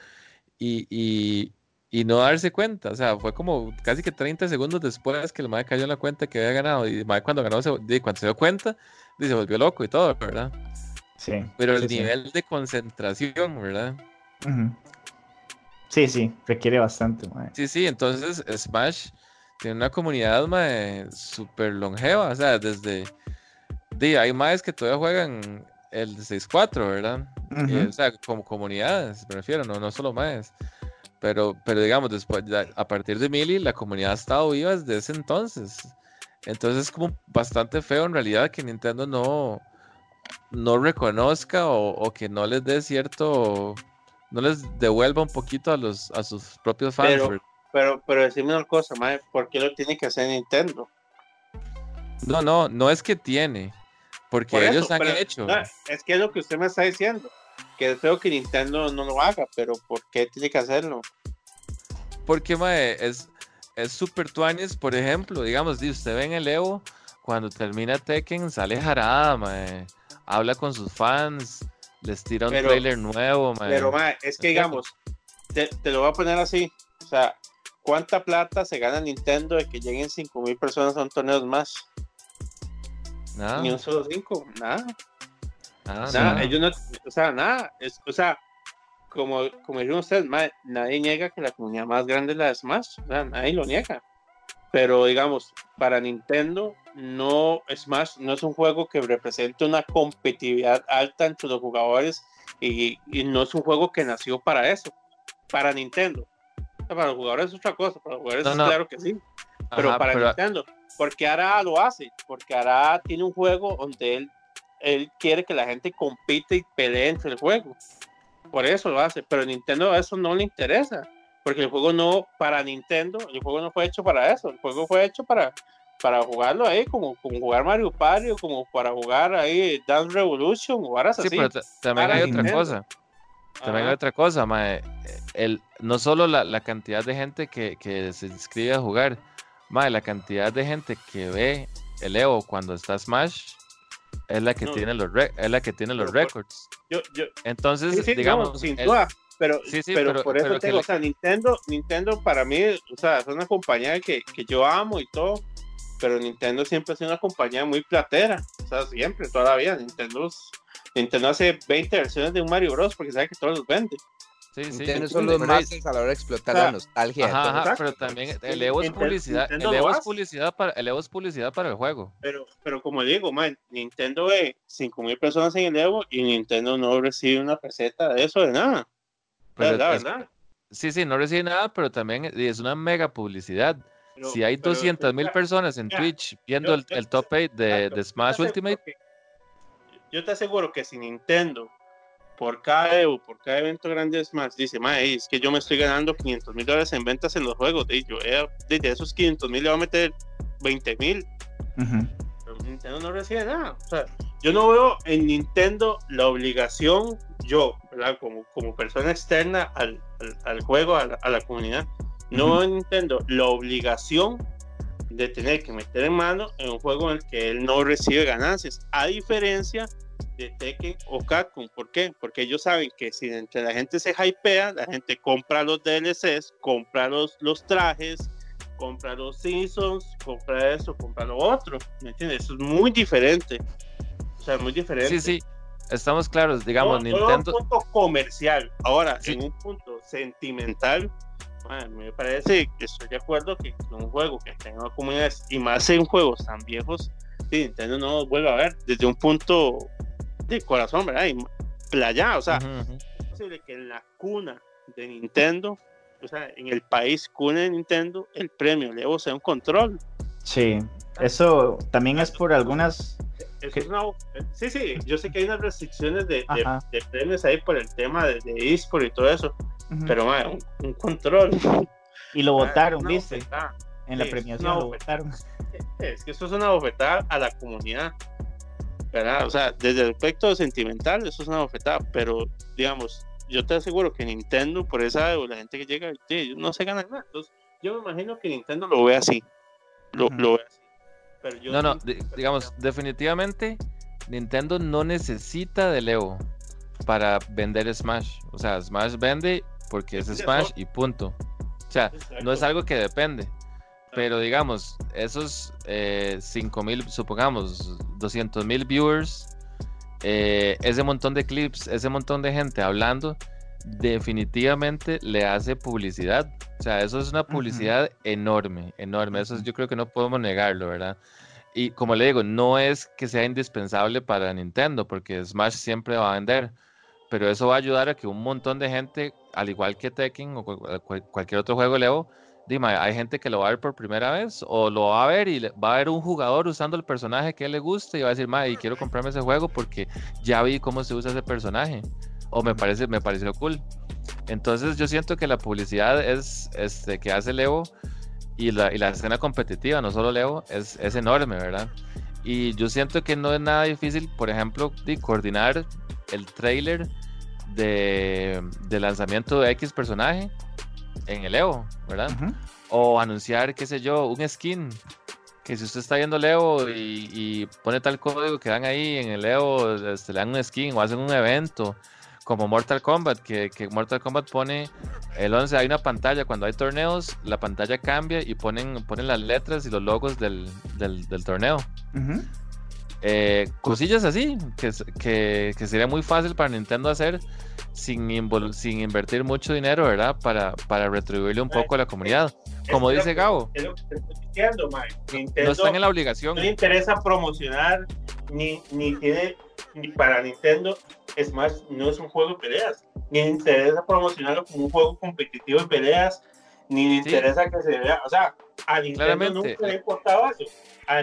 y, y y no darse cuenta. O sea, fue como casi que 30 segundos después que el Mae cayó en la cuenta que había ganado. Y el Mae cuando ganó, se, cuando se dio cuenta, se volvió loco y todo, ¿verdad? Sí. Pero el nivel de concentración, ¿verdad? Sí, sí, requiere bastante, mae. Sí, sí, entonces Smash tiene una comunidad, mae, súper longeva. O sea, desde... De, hay maes que todavía juegan el 6-4, ¿verdad? o sea, como comunidades, me refiero, no, no solo maes. Pero, pero digamos, después, a partir de Mili, la comunidad ha estado viva desde ese entonces. Entonces es como bastante feo en realidad que Nintendo no, no reconozca o, que no les dé cierto, no les devuelva un poquito a los a sus propios fans. Pero, pero, pero decime una cosa, mae, ¿por qué lo tiene que hacer Nintendo? No, no, no es que tiene, porque ellos han hecho. es que es lo que usted me está diciendo que feo que Nintendo no lo haga, pero ¿por qué tiene que hacerlo? Porque, mae, es es super tuanis, por ejemplo, digamos, si usted ve en el Evo, cuando termina Tekken, sale Jarada, mae, habla con sus fans, les tira un trailer nuevo, mae. Pero, mae, es que digamos, te, lo voy a poner así, o sea, ¿cuánta plata se gana Nintendo de que lleguen 5000 personas a un torneo más? Nada. Ni un solo 5, nada. Ah, nada, ellos no, o sea, nada, es, o sea, como, como dijeron ustedes, nadie niega que la comunidad más grande es la de Smash, o sea, nadie lo niega. Pero digamos, para Nintendo, no Smash no es un juego que represente una competitividad alta entre los jugadores y, y no es un juego que nació para eso, para Nintendo. para los jugadores es otra cosa, para los jugadores es claro que sí. Pero para Nintendo, porque ahora lo hace, porque ahora tiene un juego donde él él quiere que la gente compite y pelee entre el juego. Por eso lo hace, pero a Nintendo eso no le interesa, porque el juego no, para Nintendo, el juego no fue hecho para eso, el juego fue hecho para, para jugarlo ahí, como, como jugar Mario Party, o como para jugar ahí Dance Revolution, o así. Sí, pero también hay otra cosa. También hay otra cosa, mae. El, no solo la, la cantidad de gente que, que, se inscribe a jugar, mae, la cantidad de gente que ve el Evo cuando está Smash es la que tiene los es la que tiene los récords. Entonces, digamos, sin duda, pero, pero, por eso tengo, o sea, Nintendo, Nintendo para mí, o sea, es una compañía que, que yo amo y todo, pero Nintendo siempre ha sido una compañía muy platera, o sea, siempre, todavía, Nintendo, Nintendo hace 20 versiones de un Mario Bros. porque sabe que todos los vende. Sí, sí. son los más a la hora de explotar la nostalgia. Ajá, pero también el Evo es publicidad. El Evo es publicidad, para, el Evo es publicidad para el juego. Pero, pero como digo, man, Nintendo ve 5.000 personas en el Evo y Nintendo no recibe una peseta de eso de nada. Pues la verdad. Sí, sí, no recibe nada, pero también es una mega publicidad. si hay 200.000 personas en Twitch viendo el, el, top 8 de, de Smash Ultimate. yo te aseguro que si Nintendo por cada Evo, por cada evento grande es más, dice, mae, es que yo me estoy ganando 500 mil dólares en ventas en los juegos, de yo desde esos 500 mil le voy a meter 20 mil. Nintendo no recibe nada. O sea, yo no veo en Nintendo la obligación, yo, ¿verdad? Como, como persona externa al, al, juego, a la, comunidad, no veo en Nintendo la obligación de tener que meter en mano en un juego en el que él no recibe ganancias, a diferencia de Tekken o Capcom. ¿Por qué? Porque ellos saben que si entre la gente se hypea, la gente compra los DLCs, compra los, los trajes, compra los seasons, compra eso, compra lo otro. ¿Me entiendes? Eso es muy diferente. O sea, muy diferente. Sí, sí. Estamos claros, digamos, Nintendo. en un punto comercial. Ahora, en un punto sentimental, me parece que estoy de acuerdo que un juego que tenga comunidades y más en juegos tan viejos, Nintendo no vuelve a ver desde un punto de corazón, ¿verdad? explayado. O sea, es posible que en la cuna de Nintendo, o sea, en el país cuna de Nintendo, el premio Levo sea un control. Sí, eso también es por algunas. sí, sí, yo sé que hay unas restricciones de, premios ahí por el tema de, de eSport y todo eso, pero un, control. Y lo votaron, ¿viste? En la premiación lo votaron. Es que eso es una bofetada a la comunidad. ¿Verdad? O sea, desde el aspecto sentimental, eso es una bofetada, pero digamos, yo te aseguro que Nintendo, por esa la gente que llega, no se gana nada. Entonces, yo me imagino que Nintendo lo ve así. Lo, lo ve así. Pero yo no, no, digamos, definitivamente Nintendo no necesita de Leo para vender Smash. O sea, Smash vende porque es Smash y punto. O sea, no es algo que depende. Pero digamos, esos eh, 5 mil, supongamos, 200 mil viewers, eh, ese montón de clips, ese montón de gente hablando, definitivamente le hace publicidad. O sea, eso es una publicidad enorme, enorme. Eso yo creo que no podemos negarlo, ¿verdad? Y como le digo, no es que sea indispensable para Nintendo, porque Smash siempre va a vender, pero eso va a ayudar a que un montón de gente, al igual que Tekken o cualquier otro juego Leo, dime, hay gente que lo va a ver por primera vez o lo va a ver y va a ver un jugador usando el personaje que le guste y va a decir, y quiero comprarme ese juego porque ya vi cómo se usa ese personaje o me parece me pareció cool. Entonces yo siento que la publicidad es este que hace Levo y la, y la escena competitiva, no solo Levo, es, es enorme, ¿verdad? Y yo siento que no es nada difícil, por ejemplo, de coordinar el trailer de, de lanzamiento de X personaje en el Evo, ¿verdad? O anunciar, qué sé yo, un skin. Que si usted está viendo el Evo y, pone tal código que dan ahí en el Evo, este, le dan un skin o hacen un evento, como Mortal Kombat, que, Mortal Kombat pone el 11, hay una pantalla, cuando hay torneos, la pantalla cambia y ponen, ponen las letras y los logos del, torneo. Eh, cosillas así, que, que, sería muy fácil para Nintendo hacer sin, sin invertir mucho dinero, ¿verdad? Para, para retribuirle un poco a la comunidad. Como dice Gabo. no están en la obligación. No le interesa promocionar, ni, ni tiene, ni para Nintendo, es más, no es un juego de peleas. Ni le interesa promocionarlo como un juego competitivo de peleas, ni le interesa que se vea. O sea, a Nintendo nunca le importaba eso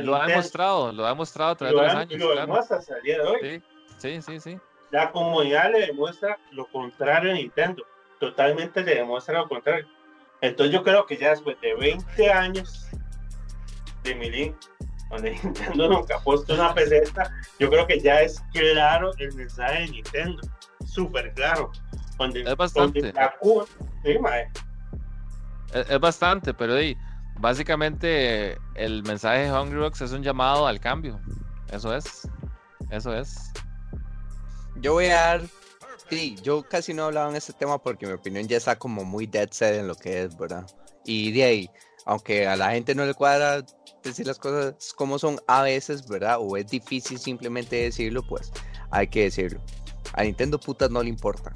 lo ha demostrado, lo ha demostrado a través de los años. Lo demuestra hasta el día de hoy. Sí, sí, sí, La comunidad le demuestra lo contrario a Nintendo. Totalmente le demuestra lo contrario. Entonces yo creo que ya después de 20 años de Milín, donde <laughs> Nintendo nunca ha puesto una peseta, yo creo que ya es claro el mensaje de Nintendo. Súper claro. es bastante. es, bastante, pero ahí básicamente el mensaje de Hungry Rocks es un llamado al cambio. Eso es. Eso es. Yo voy a dar. Sí, yo casi no he hablado en este tema porque mi opinión ya está como muy dead set en lo que es, ¿verdad? Y de ahí, aunque a la gente no le cuadra decir las cosas como son a veces, ¿verdad? O es difícil simplemente decirlo, pues hay que decirlo. A Nintendo putas no le importa.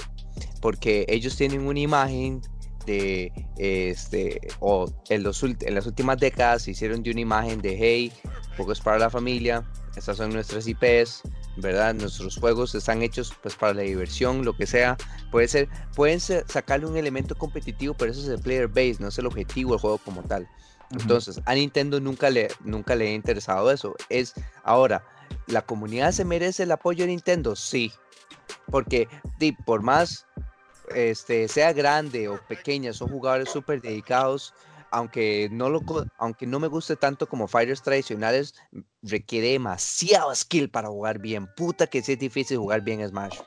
Porque ellos tienen una imagen de este o en, los, en las últimas décadas se hicieron de una imagen de hey, juegos para la familia, estas son nuestras IPs, ¿verdad? Nuestros juegos están hechos pues para la diversión, lo que sea. Puede ser, pueden sacarle un elemento competitivo, pero eso es el player base, no es el objetivo del juego como tal. Entonces, a Nintendo nunca le, nunca le ha interesado eso. Es ahora, ¿la comunidad se merece el apoyo de Nintendo? Sí. Porque por más este, sea grande o pequeña, son jugadores súper dedicados. Aunque no, lo, aunque no me guste tanto como fighters tradicionales, requiere demasiado skill para jugar bien. Puta que sí es difícil jugar bien Smash.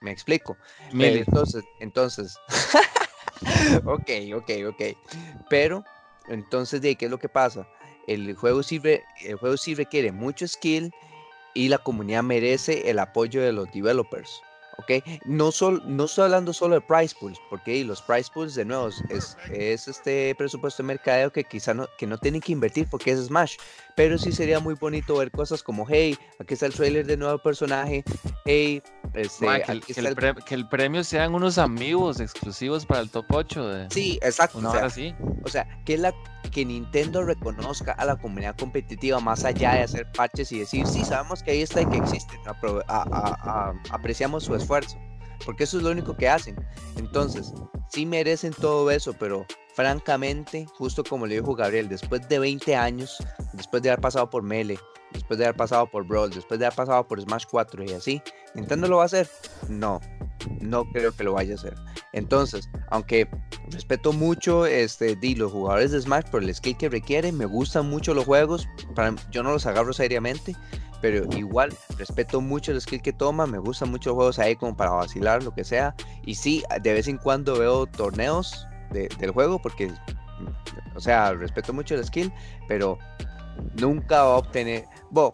Me explico. entonces, entonces, <laughs> ok, ok, ok. Pero, entonces, ¿de qué es lo que pasa? El juego, sirve, el juego sí requiere mucho skill y la comunidad merece el apoyo de los developers. ¿Ok? No, no estoy hablando solo de price pools, porque los price pools, de nuevo, es, es este presupuesto de mercadeo que quizá no, que no tienen que invertir porque es Smash, pero sí sería muy bonito ver cosas como, hey, aquí está el trailer de nuevo personaje, hey, este, que, el, premio sean unos amigos exclusivos para el top 8. De... Sí, exacto. o sea, o sea, que, la, que Nintendo reconozca a la comunidad competitiva más allá de hacer patches y decir, sí, sabemos que ahí está y que existe, apreciamos su esfuerzo. Porque eso es lo único que hacen. Entonces, sí merecen todo eso, pero francamente, justo como le dijo Gabriel, después de 20 años, después de haber pasado por Melee, después de haber pasado por Brawl, después de haber pasado por Smash 4 y así, ¿Nintendo lo va a hacer? No, no creo que lo vaya a hacer. Entonces, aunque respeto mucho este, di, los jugadores de Smash por el skill que requieren, me gustan mucho los juegos, para, yo no los agarro seriamente, pero igual respeto mucho el skill que toma, me gustan mucho los juegos ahí como para vacilar, lo que sea, y sí, de vez en cuando veo torneos del juego porque, o sea, respeto mucho el skill, pero nunca va a obtener, Bo,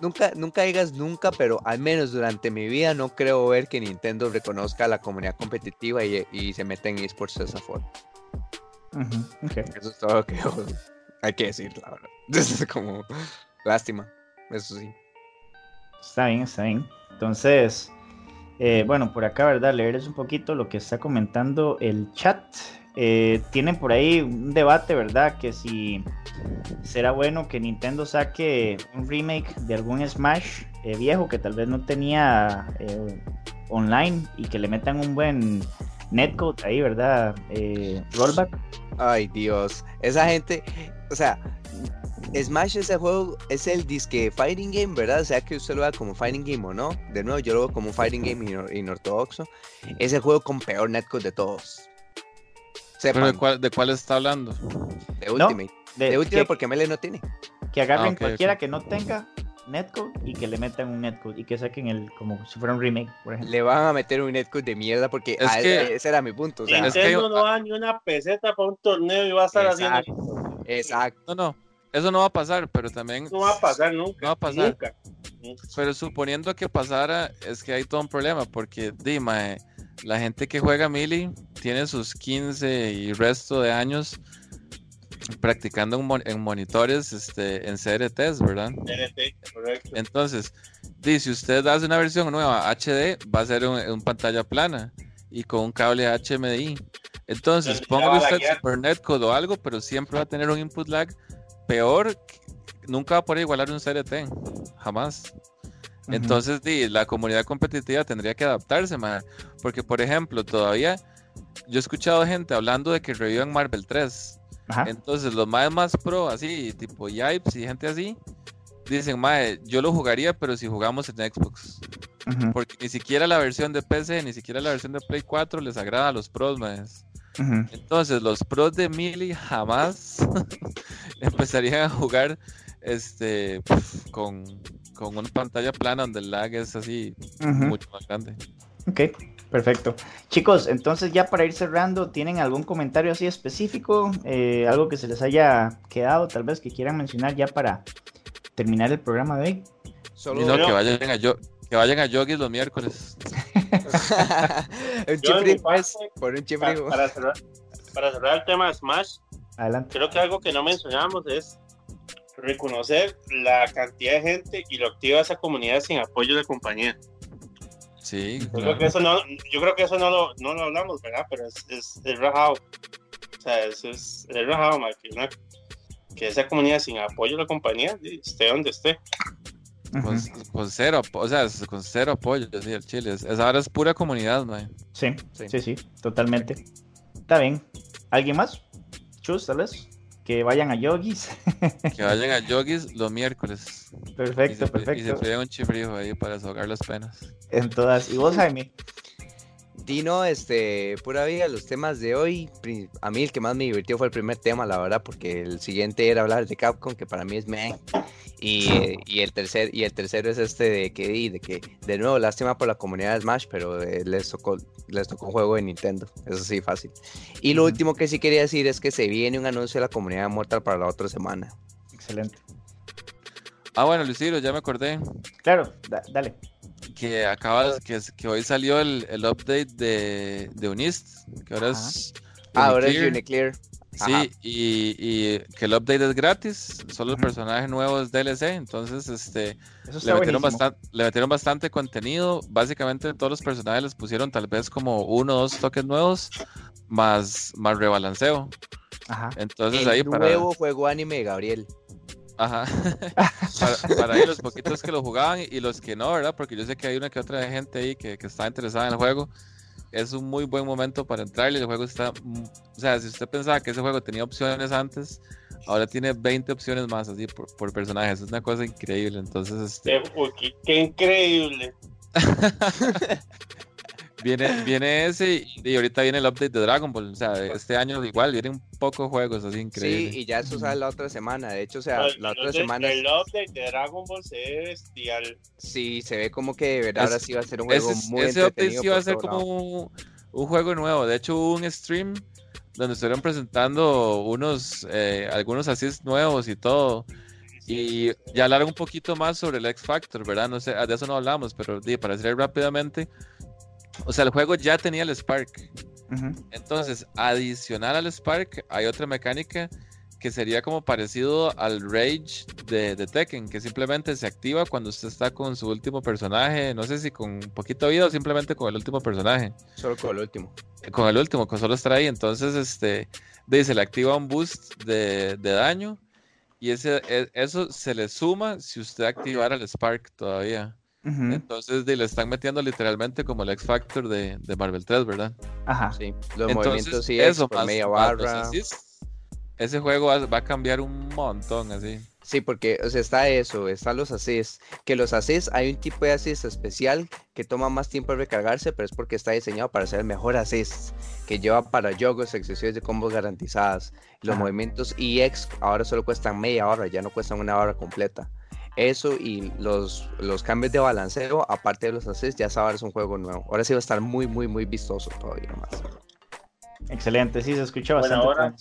nunca, nunca digas nunca, pero al menos durante mi vida no creo ver que Nintendo reconozca a la comunidad competitiva y, se meta en esports de esa forma. Eso es todo lo que <laughs> hay que decir, la verdad. <laughs> Es como lástima, eso sí. Está bien, está bien. Entonces, eh, bueno, por acá, ¿verdad? Leerles un poquito lo que está comentando el chat. Eh, tienen por ahí un debate, ¿verdad? Que si será bueno que Nintendo saque un remake de algún Smash eh, viejo que tal vez no tenía eh, online y que le metan un buen netcode ahí, ¿verdad? rollback. Ay, Dios. Esa gente, o sea, Smash ese juego es el disque fighting game, ¿verdad? O sea que usted lo vea como fighting game o no. De nuevo, yo lo veo como un fighting game inortodoxo. Es el juego con peor netcode de todos. ¿De cuál, ¿De cuál está hablando? De Ultimate. de, Ultimate porque Mele no tiene. Que agarren ah, cualquiera que no tenga netcode y que le metan un netcode y que saquen el como si fuera un remake, por ejemplo. Le van a meter un netcode de mierda porque ese era mi punto. O sea, es que no va ni una peseta para un torneo y va a estar haciendo. Exacto. No, no. Eso no va a pasar, pero también. No va a pasar nunca. No va a pasar. Pero suponiendo que pasara, es que hay todo un problema, porque, dime, la gente que juega Mili tiene sus 15 y resto de años practicando en, monitores este, en CRTs, ¿verdad? CRT, correcto. Entonces, si usted hace una versión nueva HD, va a ser un, pantalla plana y con un cable HMI. Entonces, ponga usted Super Netcode o algo, pero siempre va a tener un input lag peor. Nunca va a poder igualar un CRT, jamás. Entonces, la comunidad competitiva tendría que adaptarse, más porque por ejemplo, todavía yo he escuchado gente hablando de que revivan Marvel 3. Entonces, los más más pro, así, tipo Yipes y gente así, dicen, mae, yo lo jugaría, pero si jugamos en Xbox. Porque ni siquiera la versión de PC, ni siquiera la versión de Play 4 les agrada a los pros, más. Entonces, los pros de Mili jamás <laughs> empezarían a jugar este con, con una pantalla plana donde el lag es así mucho más grande. Ok, perfecto. Chicos, entonces ya para ir cerrando, ¿tienen algún comentario así específico? Eh, algo que se les haya quedado, tal vez que quieran mencionar ya para terminar el programa de hoy. Solo no, que vayan a yo que vayan a Yogis los miércoles. <laughs> un por un para, cerrar, para cerrar el tema de Smash, Adelante. creo que algo que no mencionamos es reconocer la cantidad de gente y lo activa esa comunidad sin apoyo de compañía. Sí, yo, creo que eso no, yo creo que eso no lo, no lo hablamos, ¿verdad? Pero es, es, es rajado. O sea, eso es, es rajado, que, que esa comunidad sin apoyo de la compañía esté donde esté. Con, cero, o sea, con cero apoyo, sí, el Chile. Es, ahora es pura comunidad, man. Sí, sí, sí, sí, totalmente. Está bien. ¿Alguien más? Chus, tal vez que vayan a yogis. <laughs> que vayan a yogis los miércoles. Perfecto, perfecto. Y se pide un chifrijo ahí para desahogar las penas. En todas. ¿Y vos, Jaime? Dino, este, pura vida, los temas de hoy, a mí el que más me divirtió fue el primer tema, la verdad, porque el siguiente era hablar de Capcom, que para mí es meh, y, y, el tercer, y el tercero es este de que, de que, de nuevo, lástima por la comunidad de Smash, pero eh, les, tocó, les tocó un juego de Nintendo, eso sí, fácil. Y lo último que sí quería decir es que se viene un anuncio de la comunidad de Mortal para la otra semana. Excelente. Ah, bueno, Lucido, ya me acordé. Claro, dale que acaba, que, que hoy salió el, el update de, de, Unist, que ahora es. Ah, ahora es Uniclear. Sí, y, y, que el update es gratis, solo el personaje nuevo es DLC, entonces este le metieron, bastante, le metieron bastante contenido, básicamente todos los personajes les pusieron tal vez como uno o dos toques nuevos, más, más rebalanceo. Ajá. Entonces el ahí nuevo juego anime Gabriel. Ajá. <laughs> para, para los poquitos que lo jugaban y los que no, ¿verdad? Porque yo sé que hay una que otra gente ahí que, que está interesada en el juego. Es un muy buen momento para entrarle. El juego está. Mm, o sea, si usted pensaba que ese juego tenía opciones antes, ahora tiene 20 opciones más así por, por personajes. Es una cosa increíble. Entonces, este... qué, qué increíble. <laughs> Viene, viene ese y, ahorita viene el update de Dragon Ball. O sea, este año igual vienen un poco juegos así increíbles. Sí, y ya eso sale la otra semana. De hecho, o sea, la otra semana. El update de Dragon Ball se ve bestial. Sí, se ve como que de verdad ahora sí va a ser un juego ese, muy Ese update sí va a ser como un, juego nuevo. De hecho, hubo un stream donde estuvieron presentando unos, eh, algunos assists nuevos y todo. Y ya hablaron un poquito más sobre el X Factor, ¿verdad? No sé, de eso no hablamos, pero para decir rápidamente, o sea, el juego ya tenía el Spark. Entonces, adicional al Spark, hay otra mecánica que sería como parecido al Rage de, de, Tekken, que simplemente se activa cuando usted está con su último personaje, no sé si con un poquito de vida o simplemente con el último personaje. Solo con el último. Con el último, con solo estar ahí. Entonces, este, se le activa un boost de, de daño y ese, e, eso se le suma si usted activara el Spark todavía. Entonces le están metiendo literalmente como el X Factor de, de Marvel 3, ¿verdad? Ajá. Sí, los movimientos sí eso, por media barra. ese juego va, a cambiar un montón así. Sí, porque o sea, está eso, están los assists. Que los assists, hay un tipo de assist especial que toma más tiempo de recargarse, pero es porque está diseñado para ser el mejor assist, que lleva para jogos, excesiones de combos garantizadas. Los movimientos EX ahora solo cuestan media hora, ya no cuestan una hora completa eso y los, los cambios de balanceo, aparte de los assists, ya sabes, es un juego nuevo. Ahora sí va a estar muy, muy, muy vistoso todavía más. Excelente, sí, se escucha bastante. Buena hora,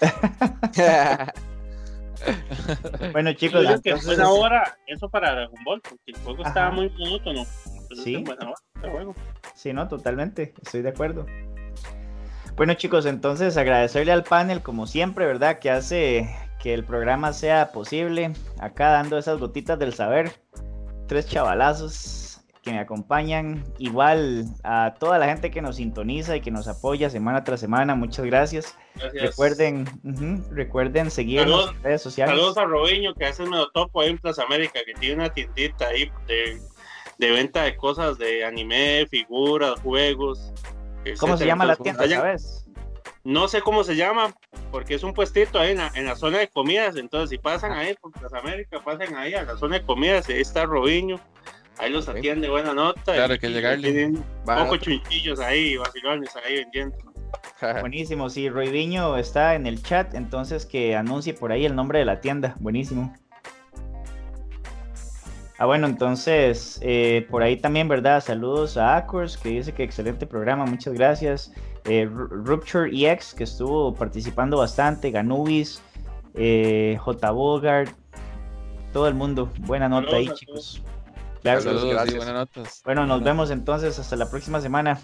<laughs> bueno chicos, entonces... que buena hora eso para Dragon Ball, porque el juego estaba muy monótono. Sí. sí, no, totalmente, estoy de acuerdo. Bueno chicos, entonces agradecerle al panel como siempre, ¿verdad? Que hace que el programa sea posible. Acá dando esas gotitas del saber. Tres chavalazos que me acompañan. Igual a toda la gente que nos sintoniza y que nos apoya semana tras semana. Muchas gracias. Recuerden, recuerden seguirnos en redes sociales. Saludos a Robiño, que hace me lo topo ahí en Plaza América, que tiene una tiendita ahí de, de venta de cosas de anime, figuras, juegos. ¿Cómo se llama la tienda, sabes? No sé cómo se llama, porque es un puestito ahí en la, zona de comidas. Entonces, si pasan ahí por Plaza América, pasen ahí a la zona de comidas. Ahí está Robiño. Ahí los atiende buena nota. Claro, que llegarle. Tienen pocos chunchillos ahí, vacilones ahí vendiendo. <laughs> Buenísimo, sí, Roiviño está en el chat, entonces que anuncie por ahí el nombre de la tienda. Buenísimo. Ah, bueno, entonces, eh, por ahí también, ¿verdad? Saludos a Acors, que dice que excelente programa, muchas gracias. Eh, Rupture EX, que estuvo participando bastante. Ganubis, eh, J. Bogart, todo el mundo. Buena nota ahí, chicos. Claro, Saludos, gracias. buenas notas. Bueno, nos vemos entonces hasta la próxima semana.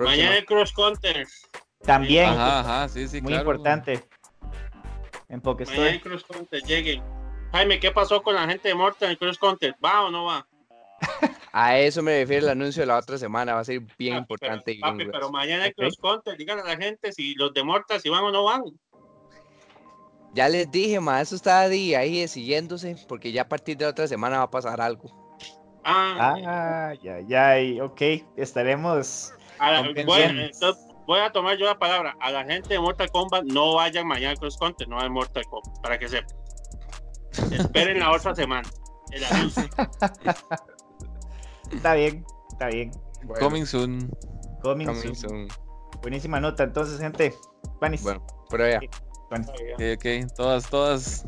Mañana el Cross Counter. También. Ajá, ajá, sí, sí, Muy importante. En Pokéstore. Mañana el Cross Counter, lleguen. Jaime, ¿qué pasó con la gente de Mortal Cross Counter? ¿Va o no va? A eso me refiero el anuncio de la otra semana, va a ser bien ah, importante. Pero, mañana hay Cross Counter, díganle a la gente si los de Mortal si van o no van. Ya les dije, ma, eso está ahí, ahí siguiéndose, porque ya a partir de la otra semana va a pasar algo. Ah, ah ya, ya, ok, estaremos. bueno, entonces voy a tomar yo la palabra. A la gente de Mortal Kombat no vayan mañana a Cross Counter, no hay Mortal Kombat, para que sepan. Esperen la otra semana. <laughs> está bien, está bien. Coming soon. Coming, soon. Buenísima nota, entonces, gente. Bueno, por allá. Ok, ok, todas, todas